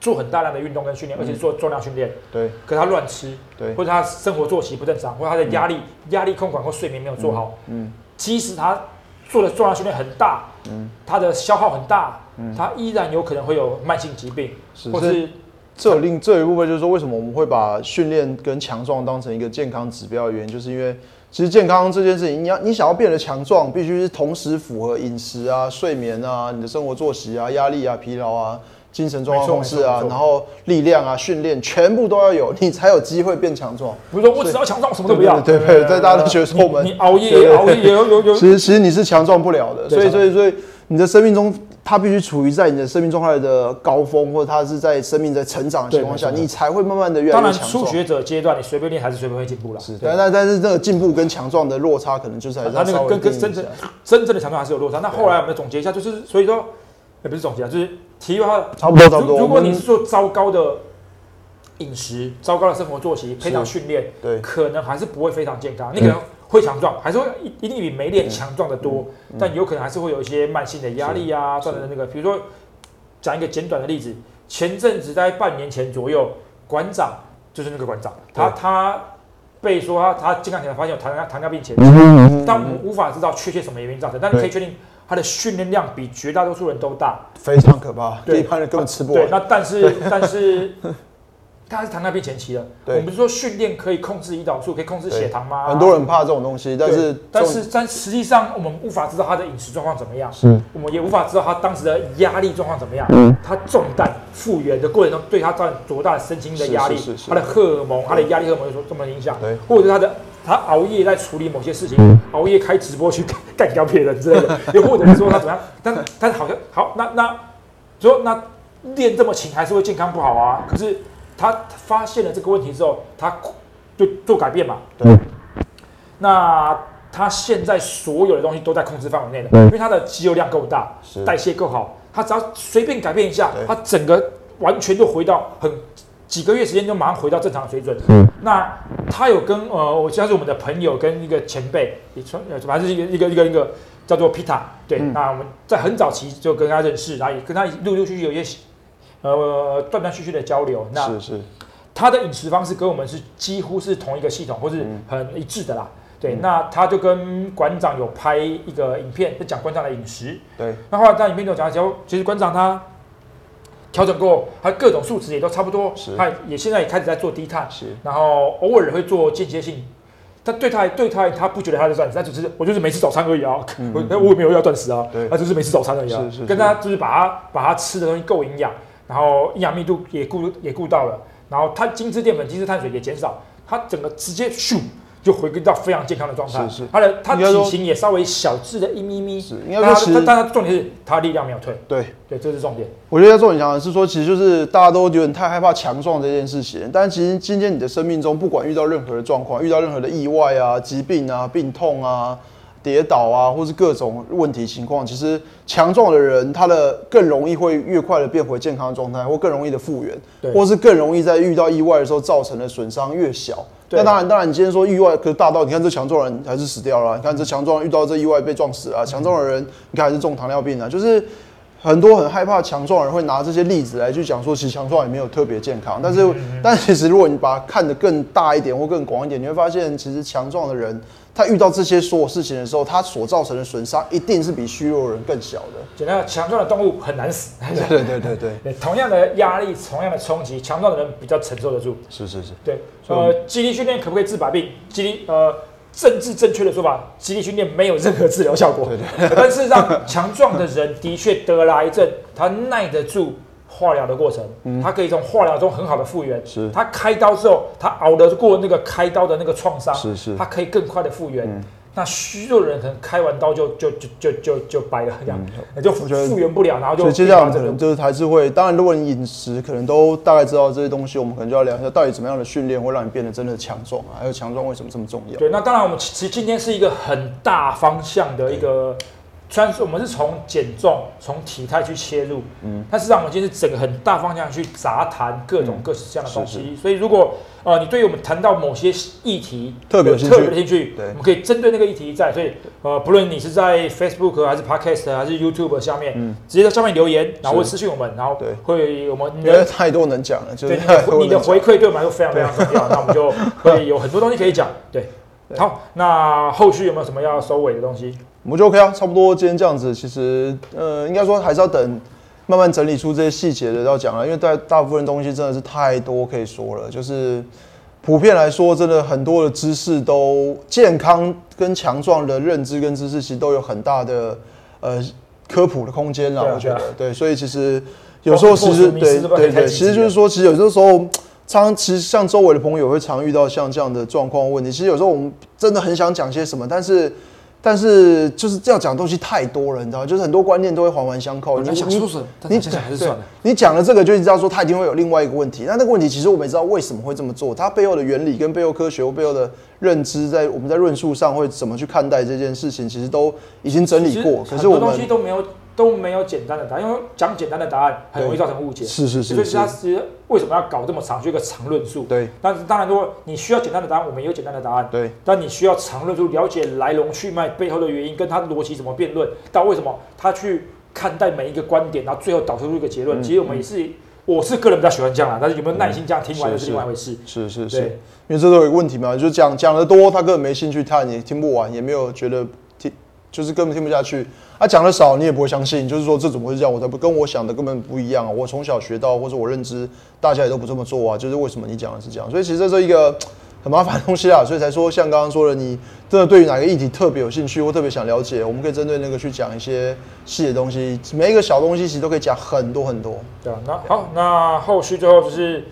做很大量的运动跟训练，而且做重量训练，对。可是他乱吃，对。或者他生活作息不正常，或者他的压力、压力控管或睡眠没有做好，嗯。即使他做的重量训练很大，嗯，他的消耗很大，嗯。他依然有可能会有慢性疾病，是或是这有另这有一部分就是说，为什么我们会把训练跟强壮当成一个健康指标的原因，就是因为其实健康这件事情，你要你想要变得强壮，必须是同时符合饮食啊、睡眠啊、你的生活作息啊、压力啊、疲劳啊、精神状况控制啊，然后力量啊、训练全部都要有，你才有机会变强壮。不是说我只要强壮，什么都不要，对对对对大家都觉得说我们你你熬夜熬夜有有有其实其实你是强壮不了的，所以所以所以你的生命中，它必须处于在你的生命状态的高峰，或者他是在生命在成长的情况下，你才会慢慢的越来当然越强壮。初学者阶段你随便练还是随便会进步了，是，对但但但是这个进步跟强壮的落差，可能就是还是他那个跟跟真正真正的强壮还是有落差。那后来我们总结一下，就是所以说，也不是总结啊，就是题外话，差不多差不多。如如果你是做糟糕的饮食、糟糕的生活作息，配上训练，对可能还是不会非常健康。你可能会强壮，还是会一一定比没练强壮的多，嗯但有可能还是会有一些慢性的压力啊，造成的那个，比如说讲一个简短的例子，前阵子在半年前左右，馆长就是那个馆长，他他被说他他健康检查发现有糖尿糖尿病前期，但我们无法知道确切什么原因造成，但你可以确定他的训练量比绝大多数人都大。非常可怕，对。一般人根本吃不对，那但是 但是他是糖尿病前期的。我对们说训练可以控制胰岛素，可以控制血糖吗？很多人怕这种东西，但是但是但实际上我们无法知道他的饮食状况怎么样，是我们也无法知道他当时的压力状况怎么样。嗯他重担复原的过程中，对他造成多大的身心的压力是是是，是他的荷尔蒙，他的压力荷尔蒙有什么影响对，或者是他的他熬夜在处理某些事情，嗯熬夜开直播去干掉别人之类的，又或者是说他怎么样，但但好像好那那说那练这么勤还是会健康不好啊？可是他发现了这个问题之后，他就做改变嘛。对。那他现在所有的东西都在控制范围内的，因为他的肌肉量够大，代谢够好，他只要随便改变一下，他整个完全就回到很几个月时间就马上回到正常的水准。嗯那他有跟呃，我像是我们的朋友跟一个前辈，也传呃反正是一个一个一个一个叫做 Pita，对，嗯。那我们在很早期就跟他认识，然后也跟他陆陆续续有一些呃断断续续的交流。那是是。他的饮食方式跟我们是几乎是同一个系统，或是很一致的啦。对，那他就跟馆长有拍一个影片，就讲馆长的饮食。对，那后来在影片中讲，讲其实馆长他调整过，他各种数值也都差不多，是。他也现在也开始在做低碳，是。然后偶尔会做间歇性。但对他对他他不觉得他在断食，他只是我就是没吃早餐而已啊，我 我也没有要断食啊对，他只是没吃早餐而已啊。是是，是。跟他就是把他把他吃的东西够营养，然后营养密度也顾也顾到了，然后它精致淀粉、精致碳水也减少，它整个直接咻就回归到非常健康的状态。是是它的他应该说体型也稍微小只的一咪咪，是应该说但他但他重点是它力量没有退，对。对，这是重点。我觉得重点讲的是说，其实就是大家都有点太害怕强壮这件事情。但其实今天你的生命中，不管遇到任何的状况，遇到任何的意外啊、疾病啊、病痛啊、跌倒啊，或是各种问题情况，其实强壮的人，他的更容易会越快的变回健康状态，或更容易的复原，或是更容易在遇到意外的时候造成的损伤越小。那当然，当然，你今天说意外，可是大到你看这强壮人还是死掉了啊，你看这强壮人遇到这意外被撞死了啊，强壮的人你看还是中糖尿病啊，就是很多很害怕强壮的人会拿这些例子来去讲说，其实强壮也没有特别健康。但是，但其实如果你把它看得更大一点或更广一点，你会发现，其实强壮的人他遇到这些所有事情的时候，他所造成的损伤一定是比虚弱的人更小的。简单讲，强壮的动物很难死。对对对对，对，同样的压力，同样的冲击，强壮的人比较承受得住。是是是，对，呃，肌力训练可不可以治百病？肌力，呃，政治正确的说法，肌力训练没有任何治疗效果。对对。但事实上，强壮的人的确得了癌症，他耐得住化疗的过程，他可以从化疗中很好的复原。嗯是。他开刀之后，他熬得过那个开刀的那个创伤，是是。他可以更快的复原。嗯。那虚弱的人可能开完刀就就就就就就掰了，这样，那就复嗯觉得复原不了，然后就所以接下来可能就是还是会，当然如果你饮食可能都大概知道这些东西，我们可能就要聊一下到底怎么样的训练会让你变得真的强壮啊，还有强壮为什么这么重要？对，那当然，我们其实今天是一个很大方向的一个，虽然说我们是从减重、从体态去切入，嗯，但是让我们今天是整个很大方向去杂谈各种各式各样的东西。所以，如果呃你对于我们谈到某些议题特别特别的兴趣，对我们可以针对那个议题在。所以呃，不论你是在 Facebook 还是 Podcast 还是 YouTube 下面，直接在下面留言，然后或私讯我们，然后对会我们因为太多能讲了，就是对你的回馈对我们来说非常非常重要，那我们就会有很多东西可以讲。对，好，那后续有没有什么要收尾的东西？我们就 OK 啊，差不多今天这样子。其实呃，应该说还是要等慢慢整理出这些细节的要讲了，因为大大部分东西真的是太多可以说了，就是。普遍来说，真的很多的知识都健康跟强壮的认知跟知识，其实都有很大的呃科普的空间啦。对啊我觉得对所以其实有时候其实对对对，其实就是说，其实有的时候常其实像周围的朋友会常遇到像这样的状况问题。其实有时候我们真的很想讲些什么，但是但是就是这样讲的东西太多了，你知道吗？就是很多观念都会环环相扣。你想什么你想想还是算了你讲了这个，就知道说他一定会有另外一个问题。那那个问题，其实我们也知道为什么会这么做，它背后的原理跟背后科学或背后的认知，在我们在论述上会怎么去看待这件事情，其实都已经整理过。可是我们西都没有都没有简单的答案，因为讲简单的答案很容易造成误解。是是是所以其实为什么要搞这么长，就一个长论述。对但是当然，如果你需要简单的答案，我们也有简单的答案。对但你需要长论述，了解来龙去脉背后的原因，跟他的逻辑怎么辩论，到为什么他去看待每一个观点，然后最后导出一个结嗯论。其实我们也是，我是个人比较喜欢这样啦，但是有没有耐心这样听完是又是另外一回事。是是是，对因为这都有问题嘛，就是讲讲的多，他根本没兴趣看，也听不完，也没有觉得听，就是根本听不下去。他、讲的少，你也不会相信，就是说这怎么会这样？我才不跟我想的根本不一样啊！我从小学到，或者我认知，大家也都不这么做啊。就是为什么你讲的是这样？所以其实这是一个 很麻烦的东西啊，所以才说像刚刚说的，你真的对于哪个议题特别有兴趣或特别想了解，我们可以针对那个去讲一些细的东西，每一个小东西其实都可以讲很多很多。对啊，那好，那后续最后就是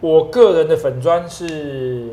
我个人的粉砖是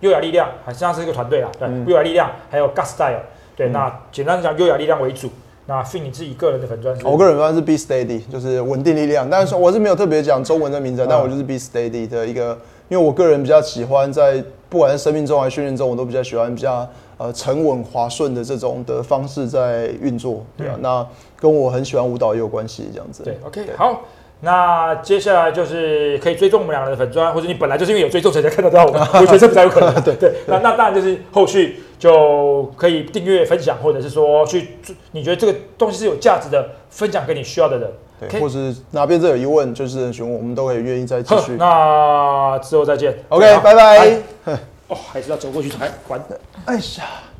优雅力量，好像是一个团队啊，对，嗯优雅力量还有 Gas Style，对，那简单讲优雅力量为主。那 Fin 你自己个人的粉砖是？我个人粉钻是 Be Steady，就是稳定力量。但是我是没有特别讲中文的名字，但我就是 Be Steady 的一个，因为我个人比较喜欢在不管是生命中还是训练中，我都比较喜欢比较呃沉稳滑顺的这种的方式在运作，对啊。那跟我很喜欢舞蹈也有关系，这样子。对，OK，好。那接下来就是可以追踪我们两个人的粉砖，或者你本来就是因为有追踪才才看得到我们，我觉得这比较有可能。对对，那 那当然就是后续就可以订阅、分享，或者是说去，你觉得这个东西是有价值的，分享给你需要的人。对或是哪边这有疑问，就是询问，我们都可以愿意再继续。那之后再见。OK，拜拜。哦，还是要走过去才管。哎呀。